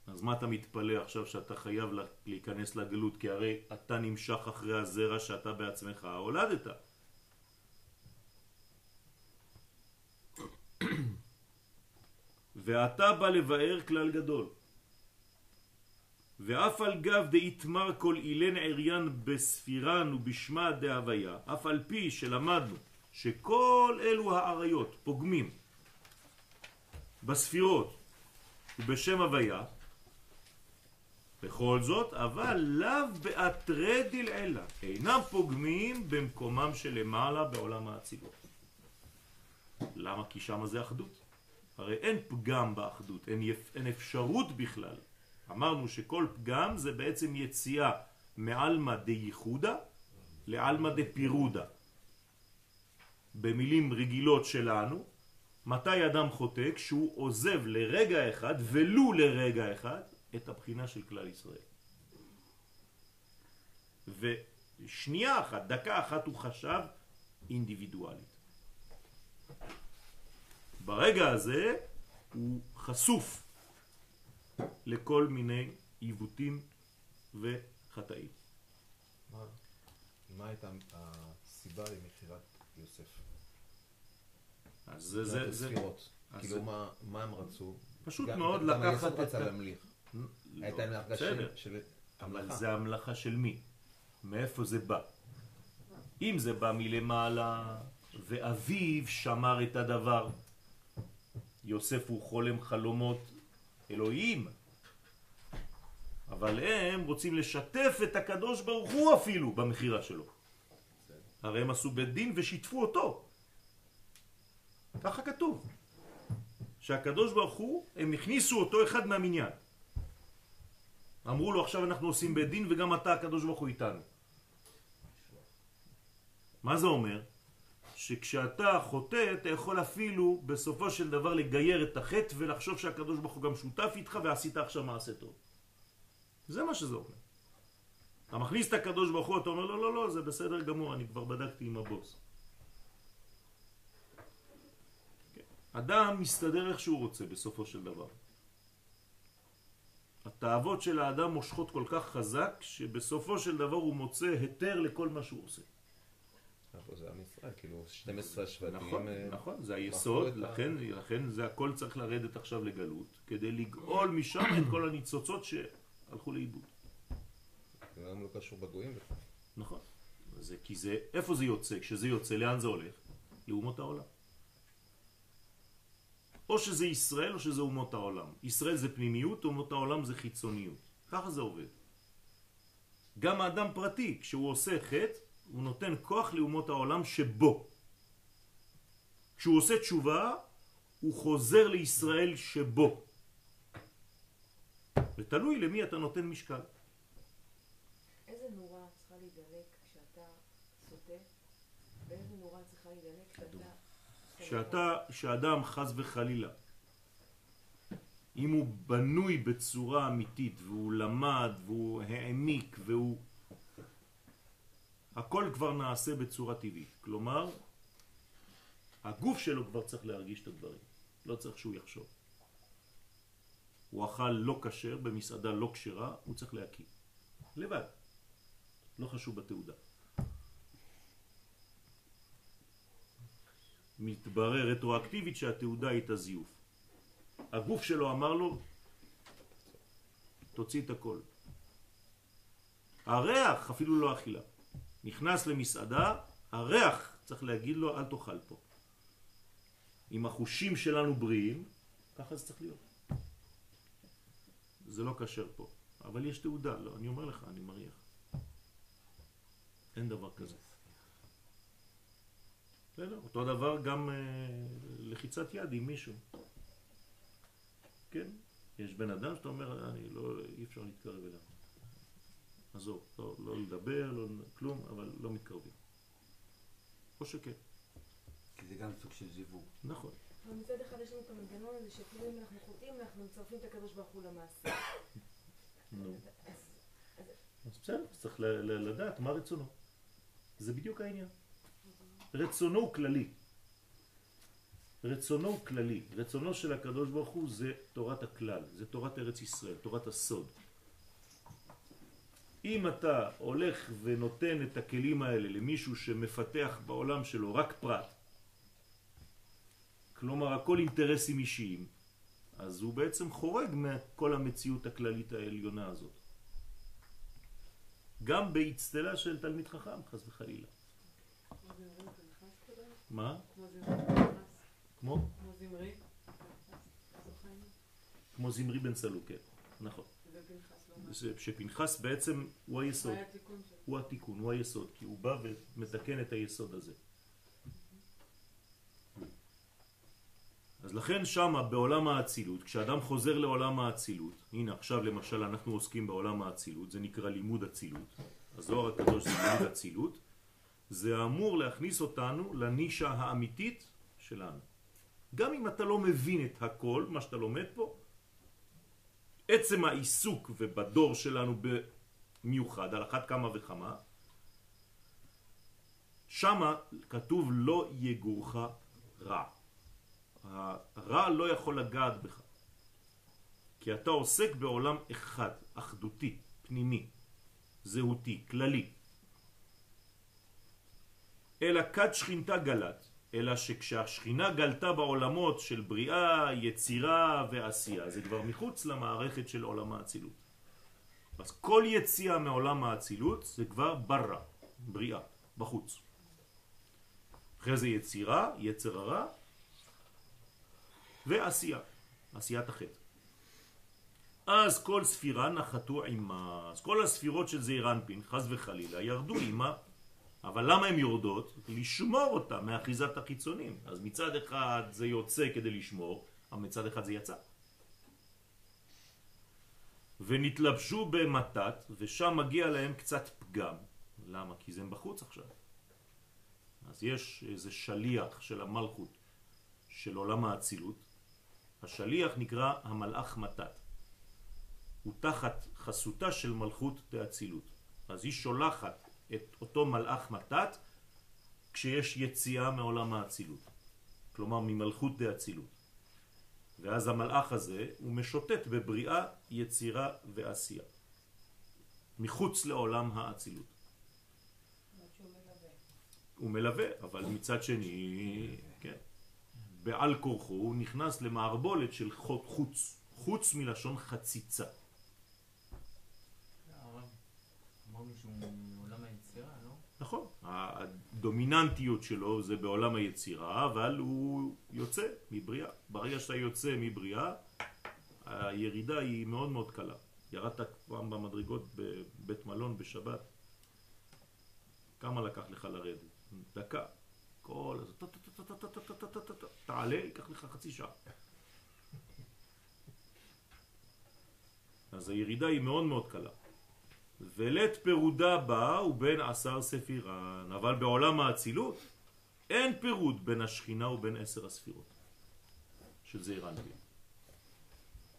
אז מה אתה מתפלא עכשיו שאתה חייב לה- להיכנס לגלות כי הרי אתה נמשך אחרי הזרע שאתה בעצמך הולדת. ואתה בא לבאר כלל גדול. ואף על גב דאיתמר כל אילן עריין בספירן ובשמה דהוויה, אף על פי שלמדנו שכל אלו העריות פוגמים בספירות ובשם הוויה, בכל זאת, אבל לאו באתרי דלעילה, אינם פוגמים במקומם שלמעלה בעולם האצילות. למה? כי שם זה אחדות. הרי אין פגם באחדות, אין. אין אפשרות בכלל. אמרנו שכל פגם זה בעצם יציאה מעלמא דייחודה לעלמא דפירודה. במילים רגילות שלנו, מתי אדם חוטא? כשהוא עוזב לרגע אחד, ולו לרגע אחד, את הבחינה של כלל ישראל. ושנייה אחת, דקה אחת הוא חשב אינדיבידואלית. ברגע הזה הוא חשוף לכל מיני עיוותים וחטאים. מה, מה הייתה הסיבה למכירת יוסף? אז זה, זה, זה. אז כאילו זה- מה, מה הם רצו? פשוט גם- מאוד גם לקחת היסוד את רצה להמליך. לא, הייתה להם הרגשה. של- אבל. זה המלאכה של מי? מאיפה זה בא? אם זה בא מלמעלה, ואביו שמר את הדבר, יוסף הוא חולם חלומות אלוהים, אבל הם רוצים לשתף את הקדוש ברוך הוא אפילו במחירה שלו. הרי הם עשו בית דין ושיתפו אותו. ככה כתוב. שהקדוש ברוך הוא, הם הכניסו אותו אחד מהמניין. אמרו לו עכשיו אנחנו עושים בית דין וגם אתה הקדוש ברוך הוא איתנו. מה זה אומר? שכשאתה חוטא אתה יכול אפילו בסופו של דבר לגייר את החטא ולחשוב שהקדוש ברוך הוא גם שותף איתך ועשית עכשיו מעשה טוב. זה מה שזה אומר. אתה מכניס את הקדוש ברוך הוא, אתה אומר לא לא לא זה בסדר גמור אני כבר בדקתי עם הבוס. כן. אדם מסתדר איך שהוא רוצה בסופו של דבר. התאוות של האדם מושכות כל כך חזק שבסופו של דבר הוא מוצא היתר לכל מה שהוא עושה. זה עם ישראל, כאילו 12 שבטים. נכון, אה, נכון, זה היסוד, לכן, לכן זה הכל צריך לרדת עכשיו לגלות, כדי לגאול משם את כל הניצוצות שהלכו לאיבוד. זה גם לא קשור בגויים בכלל. נכון. זה, כי זה, איפה זה יוצא? כשזה יוצא, לאן זה הולך? לאומות העולם. או שזה ישראל או שזה אומות העולם. ישראל זה פנימיות, אומות העולם זה חיצוניות. ככה זה עובד. גם האדם פרטי, כשהוא עושה חטא, הוא נותן כוח לאומות העולם שבו. כשהוא עושה תשובה, הוא חוזר לישראל שבו. ותלוי למי אתה נותן משקל. איזה נורה צריכה להידלק כשאתה סוטה, ואיזה נורה צריכה להידלק כשאתה... שאתה, שאדם חס וחלילה, אם הוא בנוי בצורה אמיתית והוא למד והוא העמיק והוא... הכל כבר נעשה בצורה טבעית. כלומר, הגוף שלו כבר צריך להרגיש את הדברים. לא צריך שהוא יחשוב. הוא אכל לא כשר במסעדה לא כשרה, הוא צריך להקיא. לבד. לא חשוב בתעודה. מתברר רטרואקטיבית שהתעודה הייתה זיוף. הגוף שלו אמר לו, תוציא את הכל. הריח, אפילו לא אכילה. נכנס למסעדה, הריח צריך להגיד לו, אל תאכל פה. אם החושים שלנו בריאים, ככה זה צריך להיות. זה לא כשר פה. אבל יש תעודה, לא, אני אומר לך, אני מריח. אין דבר כזה. בסדר, אותו דבר גם אה, לחיצת יד עם מישהו. כן, יש בן אדם שאתה אומר, אני לא, אי אפשר להתקרב אליו. עזוב, לא, לא לדבר, לא כלום, אבל לא מתקרבים. או שכן, כי זה גם סוג של זיווג. נכון. אבל מצד אחד יש לנו את המנגנון הזה שאפילו אם אנחנו חוטאים, אנחנו מצרפים את הקדוש ברוך הוא למעשה. נו. אז בסדר, צריך לדעת מה רצונו. זה בדיוק העניין. רצונו הוא כללי. רצונו הוא כללי. רצונו של הקדוש ברוך הוא זה תורת הכלל, זה תורת ארץ ישראל, תורת הסוד. אם אתה הולך ונותן את הכלים האלה למישהו שמפתח בעולם שלו רק פרט, כלומר הכל אינטרסים אישיים, אז הוא בעצם חורג מכל המציאות הכללית העליונה הזאת. גם באצטלה של תלמיד חכם, חס וחלילה. כמו זמרי ופנחס כזה? מה? כמו זמרי? כמו? זמרי? כמו בן סלוק, כן, נכון. לא שפנחס בעצם הוא היסוד? הוא התיקון, הוא היסוד, כי הוא בא ומתקן את היסוד הזה. אז לכן שמה בעולם האצילות, כשאדם חוזר לעולם האצילות, הנה עכשיו למשל אנחנו עוסקים בעולם האצילות, זה נקרא לימוד אצילות, הזוהר הקדוש זה לימוד אצילות, זה אמור להכניס אותנו לנישה האמיתית שלנו. גם אם אתה לא מבין את הכל, מה שאתה לומד פה, עצם העיסוק ובדור שלנו במיוחד, על אחת כמה וכמה, שמה כתוב לא יגורך רע. הרע לא יכול לגעת בך. כי אתה עוסק בעולם אחד, אחדותי, פנימי, זהותי, כללי. אלא כד שכינתה גלת, אלא שכשהשכינה גלתה בעולמות של בריאה, יצירה ועשייה, זה כבר מחוץ למערכת של עולם האצילות. אז כל יציאה מעולם האצילות זה כבר ברא, בריאה, בחוץ. אחרי זה יצירה, יצר הרע, ועשייה, עשיית החטא. אז כל ספירה נחתו עימה, אז כל הספירות של זעיר אנפין, חס וחלילה, ירדו עימה, אבל למה הן יורדות? לשמור אותה מאחיזת החיצונים. אז מצד אחד זה יוצא כדי לשמור, אבל מצד אחד זה יצא. ונתלבשו במתת, ושם מגיע להם קצת פגם. למה? כי זה בחוץ עכשיו. אז יש איזה שליח של המלכות של עולם האצילות, השליח נקרא המלאך מתת. הוא תחת חסותה של מלכות תאצילות. אז היא שולחת את אותו מלאך מתת כשיש יציאה מעולם האצילות. כלומר ממלכות דאצילות. ואז המלאך הזה הוא משוטט בבריאה, יצירה ועשייה. מחוץ לעולם האצילות. הוא מלווה, אבל מצד שני, כן, בעל כורחו הוא נכנס למערבולת של חוץ, חוץ מלשון חציצה. אמרנו שהוא מעולם היצירה, לא? נכון, הדומיננטיות שלו זה בעולם היצירה, אבל הוא יוצא מבריאה. ברגע שאתה יוצא מבריאה, הירידה היא מאוד מאוד קלה. ירדת פעם במדרגות בבית מלון בשבת, כמה לקח לך לרדת? דקה. כל הזה, תעלה, ייקח לך חצי שעה. אז הירידה היא מאוד מאוד קלה. ולית פירודה בה הוא בין עשר ספירן, אבל בעולם האצילות אין פירוד בין השכינה ובין עשר הספירות של זעיר אנפין.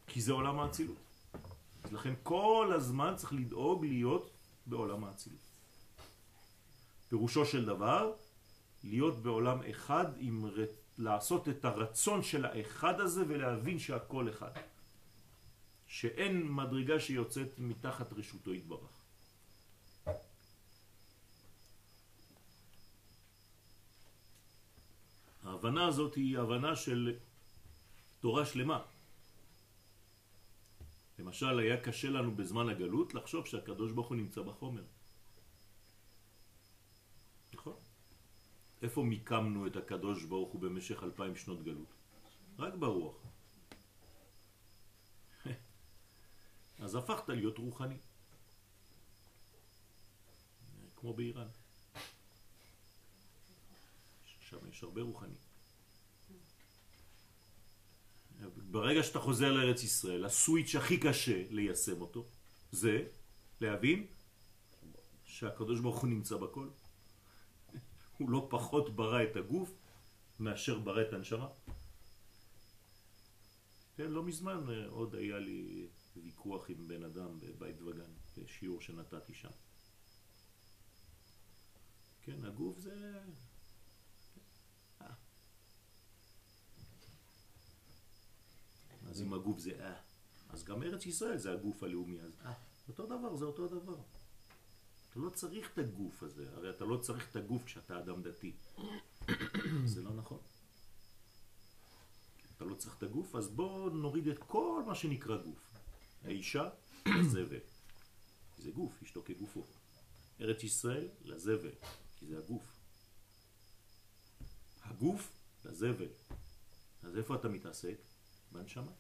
כי זה עולם האצילות. אז לכן כל הזמן צריך לדאוג להיות בעולם האצילות. פירושו של דבר, להיות בעולם אחד, עם לעשות את הרצון של האחד הזה ולהבין שהכל אחד. שאין מדרגה שיוצאת מתחת רשותו יתברך. ההבנה הזאת היא הבנה של תורה שלמה. למשל, היה קשה לנו בזמן הגלות לחשוב שהקדוש ברוך הוא נמצא בחומר. נכון? איפה מיקמנו את הקדוש ברוך הוא במשך אלפיים שנות גלות? רק ברוח. אז הפכת להיות רוחני. כמו באיראן. שם יש הרבה רוחני. ברגע שאתה חוזר לארץ ישראל, הסוויץ' הכי קשה ליישם אותו, זה להבין שהקדוש ברוך הוא נמצא בכל. הוא לא פחות ברא את הגוף מאשר ברא את הנשמה. כן, לא מזמן אה, עוד היה לי ויכוח עם בן אדם בבית וגן, בשיעור שנתתי שם. כן, הגוף זה... אה. אז אם הגוף זה אה, אז גם ארץ ישראל זה הגוף הלאומי, אז אה, אותו דבר, זה אותו דבר. אתה לא צריך את הגוף הזה, הרי אתה לא צריך את הגוף כשאתה אדם דתי. זה לא נכון. צריך את הגוף, אז בואו נוריד את כל מה שנקרא גוף. האישה, לזבל. כי זה גוף, אשתו כגופו. ארץ ישראל, לזבל, כי זה הגוף. הגוף, לזבל. אז איפה אתה מתעסק? בנשמה.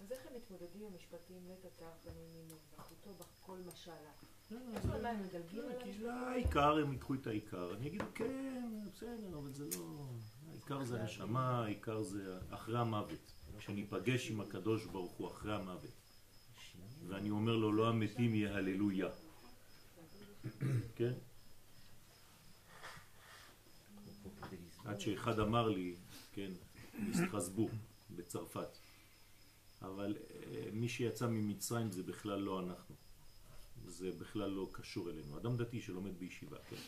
אז איך הם מתמודדים עם המשפטים אתר בני מינו, ואחותו בכל משלה? לא, כי המשפטים? העיקר, הם ייקחו את העיקר. אני אגיד, כן, בסדר, אבל זה לא... העיקר זה הנשמה, העיקר זה אחרי המוות. כשניפגש עם הקדוש ברוך הוא אחרי המוות. ואני אומר לו, לא המתים יהללויה. כן? עד שאחד אמר לי, כן, מסטרסבורג, בצרפת. אבל אה, מי שיצא ממצרים זה בכלל לא אנחנו. זה בכלל לא קשור אלינו. אדם דתי שלומד בישיבה, כן?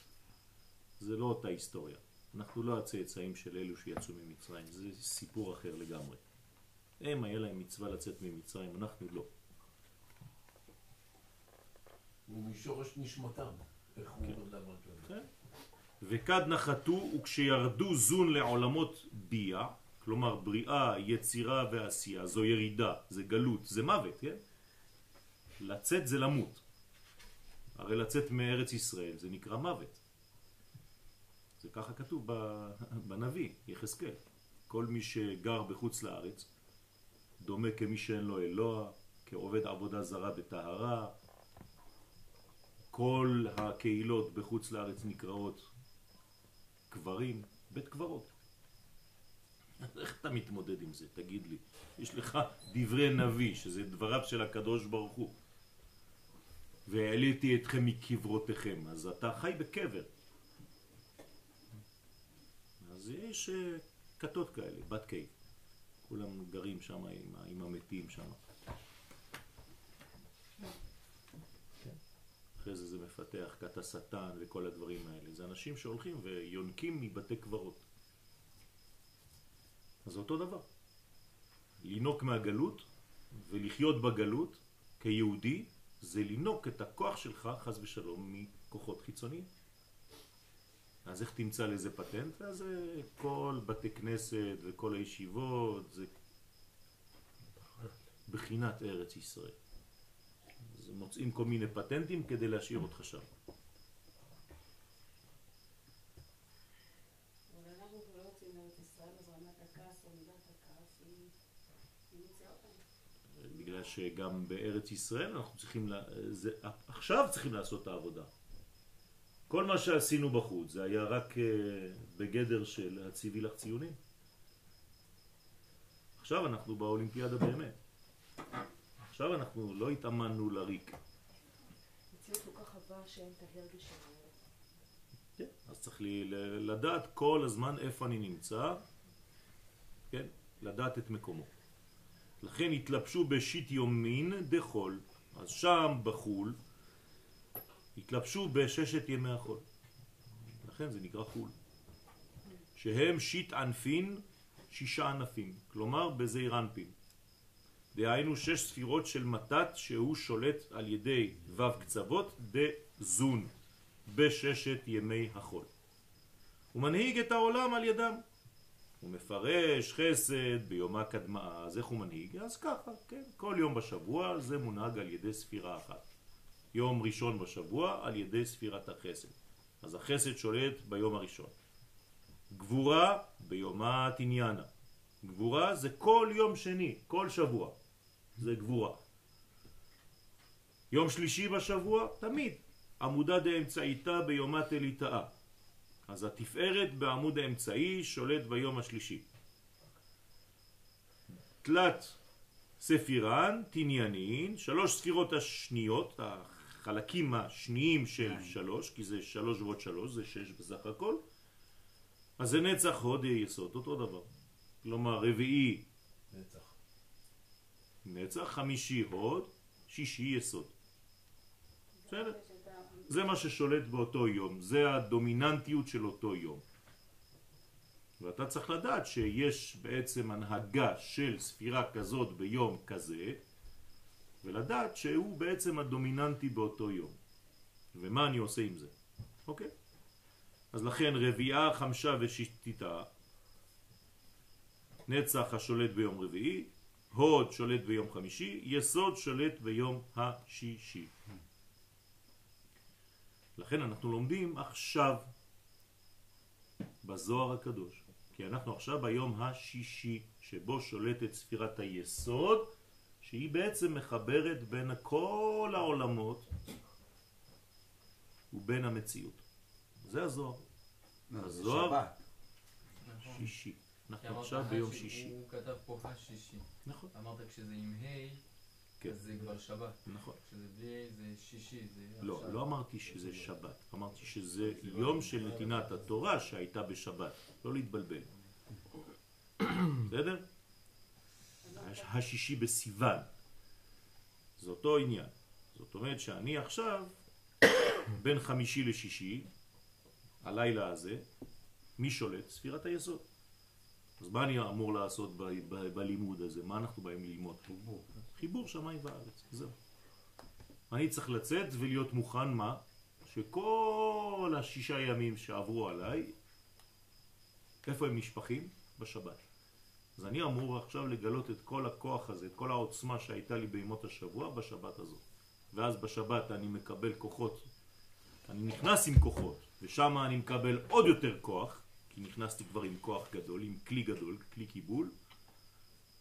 זה לא אותה היסטוריה. אנחנו לא הצאצאים של אלו שיצאו ממצרים, זה סיפור אחר לגמרי. הם, היה להם מצווה לצאת ממצרים, אנחנו לא. הוא משורש נשמתם. איך הוא כן. אומר דבר כזה? כן. וכד נחתו וכשירדו זון לעולמות ביה, כלומר בריאה, יצירה ועשייה, זו ירידה, זה גלות, זה מוות, כן? לצאת זה למות. הרי לצאת מארץ ישראל זה נקרא מוות. זה ככה כתוב בנביא, יחזקאל. כל מי שגר בחוץ לארץ דומה כמי שאין לו אלוה, כעובד עבודה זרה בטהרה. כל הקהילות בחוץ לארץ נקראות קברים, בית קברות. איך אתה מתמודד עם זה? תגיד לי. יש לך דברי נביא, שזה דבריו של הקדוש ברוך הוא. והעליתי אתכם מקברותיכם, אז אתה חי בקבר. אז יש אה, כתות כאלה, בת קייב. כולם גרים שם עם, עם המתים שם. אחרי זה זה מפתח כת השטן וכל הדברים האלה. זה אנשים שהולכים ויונקים מבתי קברות. אז אותו דבר. לינוק מהגלות ולחיות בגלות כיהודי זה לינוק את הכוח שלך חס ושלום מכוחות חיצוניים. אז איך תמצא לזה פטנט? אז זה כל בתי כנסת וכל הישיבות זה בחינת ארץ ישראל. אז מוצאים כל מיני פטנטים כדי להשאיר אותך שם. לא. בגלל שגם בארץ ישראל אנחנו צריכים, לה... זה... עכשיו צריכים לעשות את העבודה. כל מה שעשינו בחוץ זה היה רק אה, בגדר של הציבי לך ציונים. עכשיו אנחנו באולימפיאדה באמת. עכשיו אנחנו לא התאמנו לריק. מציאות כל כך עבה שאין את ההרגש שלנו. כן, אז צריך לי לדעת כל הזמן איפה אני נמצא, כן, לדעת את מקומו. לכן התלבשו בשיט יומין דחול, אז שם בחול התלבשו בששת ימי החול. לכן זה נקרא חול. שהם שיט ענפין, שישה ענפים, כלומר בזעיר אנפין. דהיינו שש ספירות של מתת שהוא שולט על ידי ו' קצוות דזון. בששת ימי החול. הוא מנהיג את העולם על ידם. הוא מפרש חסד ביומה קדמה, אז איך הוא מנהיג? אז ככה, כן, כל יום בשבוע זה מונהג על ידי ספירה אחת. יום ראשון בשבוע על ידי ספירת החסד. אז החסד שולט ביום הראשון. גבורה ביומה תניאנה. גבורה זה כל יום שני, כל שבוע. זה גבורה. יום שלישי בשבוע, תמיד. עמודה דאמצעיתה ביומה תליטאה. אז התפארת בעמוד האמצעי שולט ביום השלישי. תלת ספירן, תניינין, שלוש ספירות השניות, החלקים השניים של שלוש, כי זה שלוש ועוד שלוש, זה שש בסך הכל. אז זה נצח הוד יסוד, אותו דבר. כלומר, רביעי נצח. נצח, חמישי הוד, שישי יסוד. בסדר? זה מה ששולט באותו יום, זה הדומיננטיות של אותו יום. ואתה צריך לדעת שיש בעצם הנהגה של ספירה כזאת ביום כזה, ולדעת שהוא בעצם הדומיננטי באותו יום. ומה אני עושה עם זה? אוקיי? אז לכן רביעה, חמשה ושישתיתה נצח השולט ביום רביעי, הוד שולט ביום חמישי, יסוד שולט ביום השישי. לכן אנחנו לומדים עכשיו בזוהר הקדוש, כי אנחנו עכשיו ביום השישי, שבו שולטת ספירת היסוד, שהיא בעצם מחברת בין כל העולמות ובין המציאות. זה הזוהר, לא, הזוהר-. נכון. שישי. אנחנו עכשיו ביום שישי. הוא כתב פה השישי. נכון, אמרת כשזה עם ה', כן. זה כבר שבת. נכון. כשזה בלי זה שישי, זה לא, עכשיו. לא אמרתי שזה שבת, אמרתי שזה יום של נתינת התורה שהייתה בשבת, לא להתבלבל. בסדר? השישי בסיוון. זה אותו עניין. זאת אומרת שאני עכשיו, בין חמישי לשישי, הלילה הזה, מי שולט? ספירת היסוד. אז מה אני אמור לעשות בלימוד הזה? מה אנחנו באים ללמוד? חיבור. חיבור שמיים וארץ, זהו. אני צריך לצאת ולהיות מוכן מה? שכל השישה ימים שעברו עליי, איפה הם נשפכים? בשבת. אז אני אמור עכשיו לגלות את כל הכוח הזה, את כל העוצמה שהייתה לי בימות השבוע בשבת הזאת. ואז בשבת אני מקבל כוחות, אני נכנס עם כוחות, ושם אני מקבל עוד יותר כוח, כי נכנסתי כבר עם כוח גדול, עם כלי גדול, כלי קיבול,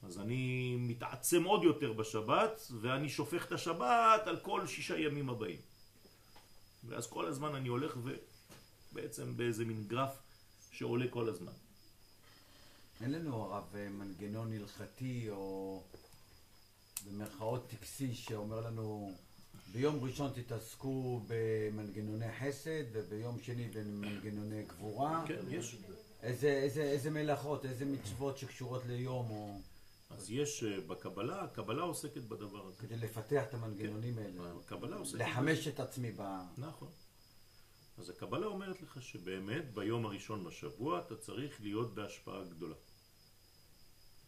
אז אני מתעצם עוד יותר בשבת, ואני שופך את השבת על כל שישה ימים הבאים. ואז כל הזמן אני הולך ובעצם באיזה מין גרף שעולה כל הזמן. אין לנו הרב אה, מנגנון הלכתי או במרכאות טקסי שאומר לנו ביום ראשון תתעסקו במנגנוני חסד וביום שני במנגנוני גבורה. כן, יש. איזה, איזה, איזה מלאכות, איזה מצוות שקשורות ליום או אז יש אה, בקבלה, הקבלה עוסקת בדבר הזה. כדי לפתח את המנגנונים האלה. הקבלה עוסקת לחמש את עצמי ב... נכון. אז הקבלה אומרת לך שבאמת ביום הראשון בשבוע אתה צריך להיות בהשפעה גדולה.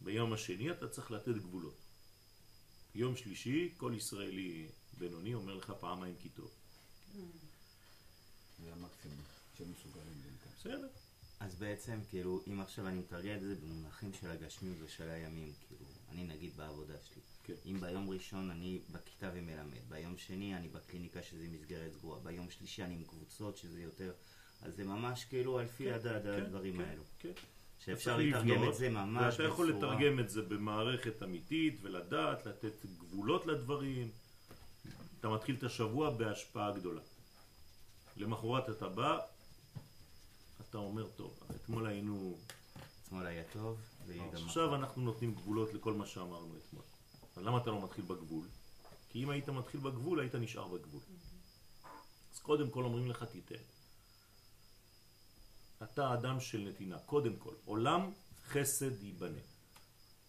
ביום השני אתה צריך לתת גבולות. יום שלישי כל ישראלי בינוני אומר לך פעמיים כי טוב. זה המקסימום שמסוגלים בינתיים. בסדר. אז בעצם, כאילו, אם עכשיו אני מתרגם את זה במונחים של הגשמיות ושל הימים, כאילו, אני נגיד בעבודה שלי. כן. אם ביום ראשון אני בכיתה ומלמד, ביום שני אני בקליניקה שזה מסגרת סגורה, ביום שלישי אני עם קבוצות שזה יותר, אז זה ממש כאילו על פי הדעת כן, הדברים כן, האלו. כן. שאפשר לתרגם את זה ממש ואתה יכול בצורה- לתרגם את זה במערכת אמיתית ולדעת, לתת גבולות לדברים. אתה מתחיל את השבוע בהשפעה גדולה. למחרת אתה בא, אתה אומר, טוב, אתמול היינו... אתמול היה טוב. עכשיו אנחנו נותנים גבולות לכל מה שאמרנו אתמול. אז למה אתה לא מתחיל בגבול? כי אם היית מתחיל בגבול, היית נשאר בגבול. אז קודם כל אומרים לך תיתן. אתה אדם של נתינה, קודם כל. עולם חסד ייבנה.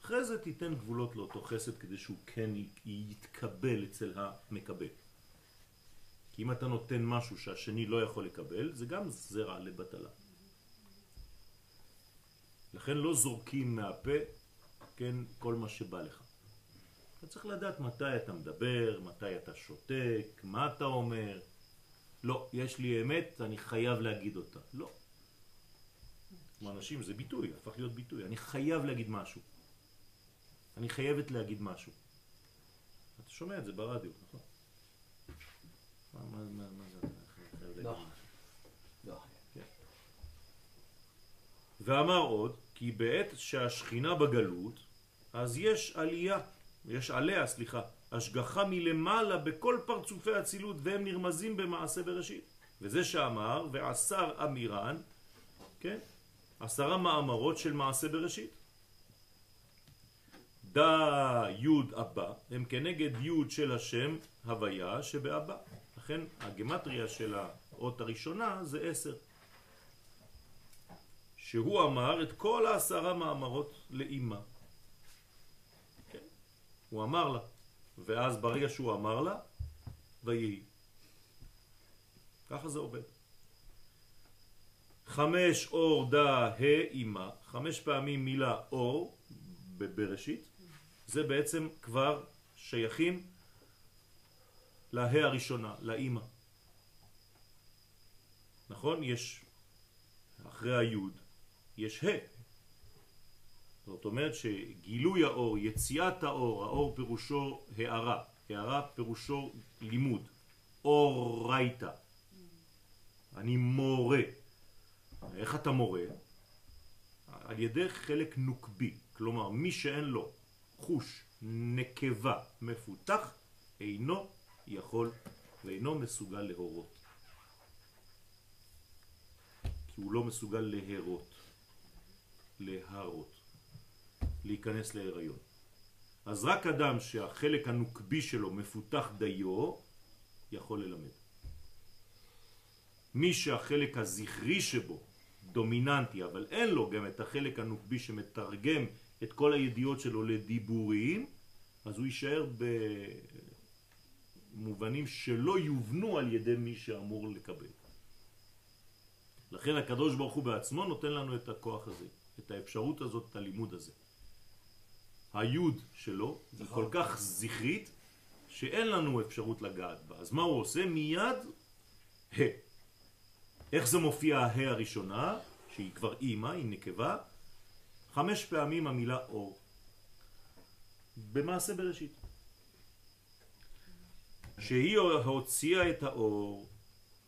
אחרי זה תיתן גבולות לאותו חסד כדי שהוא כן יתקבל אצל המקבל. כי אם אתה נותן משהו שהשני לא יכול לקבל, זה גם זרע לבטלה. לכן לא זורקים מהפה, כן, כל מה שבא לך. אתה צריך לדעת מתי אתה מדבר, מתי אתה שותק, מה אתה אומר. לא, יש לי אמת, אני חייב להגיד אותה. לא. כמו אנשים, זה ביטוי, הפך להיות ביטוי. אני חייב להגיד משהו. אני חייבת להגיד משהו. אתה שומע את זה ברדיו, נכון? מה, מה, מה, מה זה? אתה חייב להגיד לא. משהו. לא. ואמר עוד, כי בעת שהשכינה בגלות, אז יש עלייה, יש עליה, סליחה, השגחה מלמעלה בכל פרצופי הצילות, והם נרמזים במעשה בראשית. וזה שאמר, ועשר אמירן, כן? עשרה מאמרות של מעשה בראשית. דא יוד אבא, הם כנגד יוד של השם הוויה שבאבא. לכן הגמטריה של האות הראשונה זה עשר. שהוא אמר את כל העשרה מאמרות לאימא. כן. הוא אמר לה, ואז ברגע שהוא אמר לה, ויהי. ככה זה עובד. חמש אור דה ה אימא, חמש פעמים מילה אור בבראשית, זה בעצם כבר שייכים לה הראשונה, לאימא. נכון? יש אחרי היוד יש ה'. זאת אומרת שגילוי האור, יציאת האור, האור פירושו הערה, הערה פירושו לימוד, אורייתא. אני מורה. איך אתה מורה? על ידי חלק נוקבי, כלומר מי שאין לו חוש נקבה מפותח אינו יכול ואינו מסוגל להורות. כי הוא לא מסוגל להרות, להרות, להיכנס להיריון. אז רק אדם שהחלק הנוקבי שלו מפותח דיו יכול ללמד. מי שהחלק הזכרי שבו דומיננטי, אבל אין לו גם את החלק הנוקבי שמתרגם את כל הידיעות שלו לדיבורים, אז הוא יישאר במובנים שלא יובנו על ידי מי שאמור לקבל. לכן הקדוש ברוך הוא בעצמו נותן לנו את הכוח הזה, את האפשרות הזאת, את הלימוד הזה. היוד שלו היא כל כך זכרית שאין לנו אפשרות לגעת בה. אז מה הוא עושה? מיד ה. איך זה מופיע הה הראשונה, שהיא כבר אימא, היא נקבה? חמש פעמים המילה אור. במעשה בראשית. שהיא הוציאה את האור,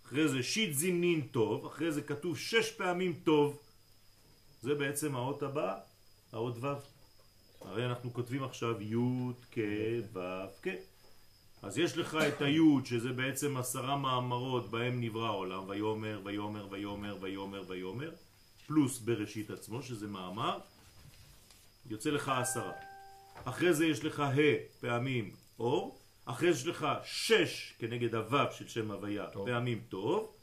אחרי זה שיט זימנין טוב, אחרי זה כתוב שש פעמים טוב, זה בעצם האות הבאה, האות ו'. הרי אנחנו כותבים עכשיו י' כ' ו' כ'. אז יש לך את היוד שזה בעצם עשרה מאמרות בהם נברא העולם, ויומר, ויומר, ויומר, ויומר, ויומר, פלוס בראשית עצמו שזה מאמר, יוצא לך עשרה. אחרי זה יש לך ה' פעמים אור, אחרי זה יש לך שש כנגד הו' של שם הוויה טוב. פעמים טוב,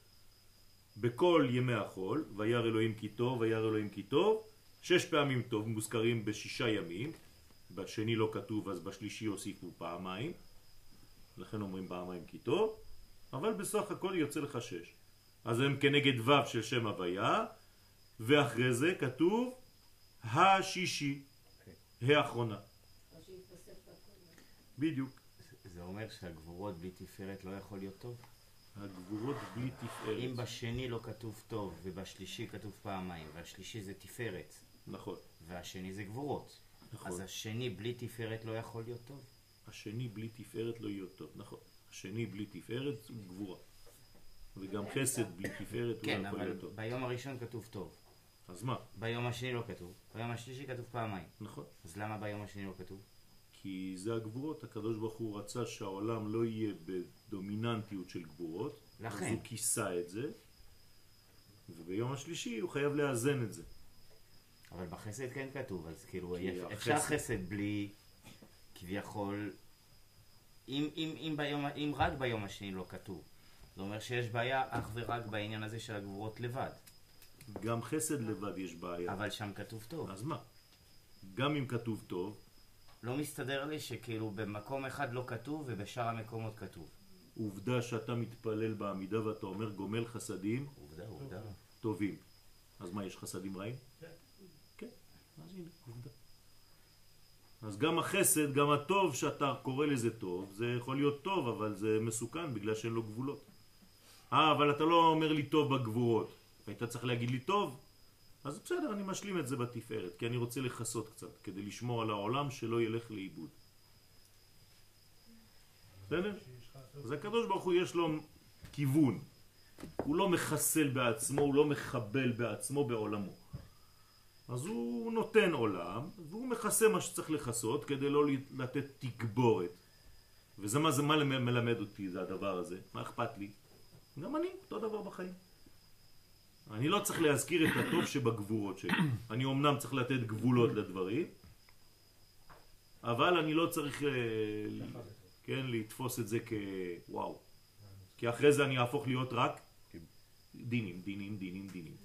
בכל ימי החול, וירא אלוהים כי טוב, וירא אלוהים כי טוב, שש פעמים טוב מוזכרים בשישה ימים, בשני לא כתוב אז בשלישי הוסיפו פעמיים, לכן אומרים פעמיים כי טוב, אבל בסך הכל יוצא לך שש. אז הם כנגד ו' של שם הוויה, ואחרי זה כתוב השישי, האחרונה. שיתווסף הכל. בדיוק. זה אומר שהגבורות בלי תפארת לא יכול להיות טוב? הגבורות בלי תפארת. אם בשני לא כתוב טוב ובשלישי כתוב פעמיים והשלישי זה תפארת נכון, והשני זה גבורות נכון. אז השני בלי תפארת לא יכול להיות טוב? השני בלי תפארת לא יהיה טוב, נכון. השני בלי תפארת הוא גבורה. וגם חסד בלי תפארת הוא כן לא יכול אבל להיות טוב. ביום הראשון כתוב טוב אז מה? ביום השני לא כתוב ביום השלישי כתוב פעמיים נכון. אז למה ביום השני לא כתוב? כי זה הגבורות, הקדוש ברוך הוא רצה שהעולם לא יהיה בדומיננטיות של גבורות, אז לכן. הוא כיסה את זה, וביום השלישי הוא חייב לאזן את זה. אבל בחסד כן כתוב, אז כאילו אפשר חסד בלי כביכול, אם, אם, אם, ביום, אם רק ביום השני לא כתוב, זה אומר שיש בעיה אך ורק בעניין הזה של הגבורות לבד, גם חסד לבד יש בעיה. אבל שם כתוב טוב. אז מה? גם אם כתוב טוב, לא מסתדר לי שכאילו במקום אחד לא כתוב ובשאר המקומות כתוב. עובדה שאתה מתפלל בעמידה ואתה אומר גומל חסדים עובדה, עובדה. טובים. אז מה, יש חסדים רעים? כן. אז הנה, עובדה. אז גם החסד, גם הטוב שאתה קורא לזה טוב, זה יכול להיות טוב, אבל זה מסוכן בגלל שאין לו גבולות. אה, אבל אתה לא אומר לי טוב בגבורות. היית צריך להגיד לי טוב, אז בסדר, אני משלים את זה בתפארת, כי אני רוצה לכסות קצת, כדי לשמור על העולם שלא ילך לאיבוד. בסדר? אז הקדוש ברוך הוא יש לו כיוון. הוא לא מחסל בעצמו, הוא לא מחבל בעצמו בעולמו. אז הוא נותן עולם, והוא מכסה מה שצריך לכסות כדי לא לתת תגבורת. וזה מה זה מה למ- מלמד אותי, זה הדבר הזה. מה אכפת לי? גם אני, אותו דבר בחיים. אני לא צריך להזכיר את הטוב שבגבורות שלי. אני אומנם צריך לתת גבולות לדברים, אבל אני לא צריך אה, כן, לתפוס את זה כוואו. כי אחרי זה אני אהפוך להיות רק דינים, דינים, דינים, דינים.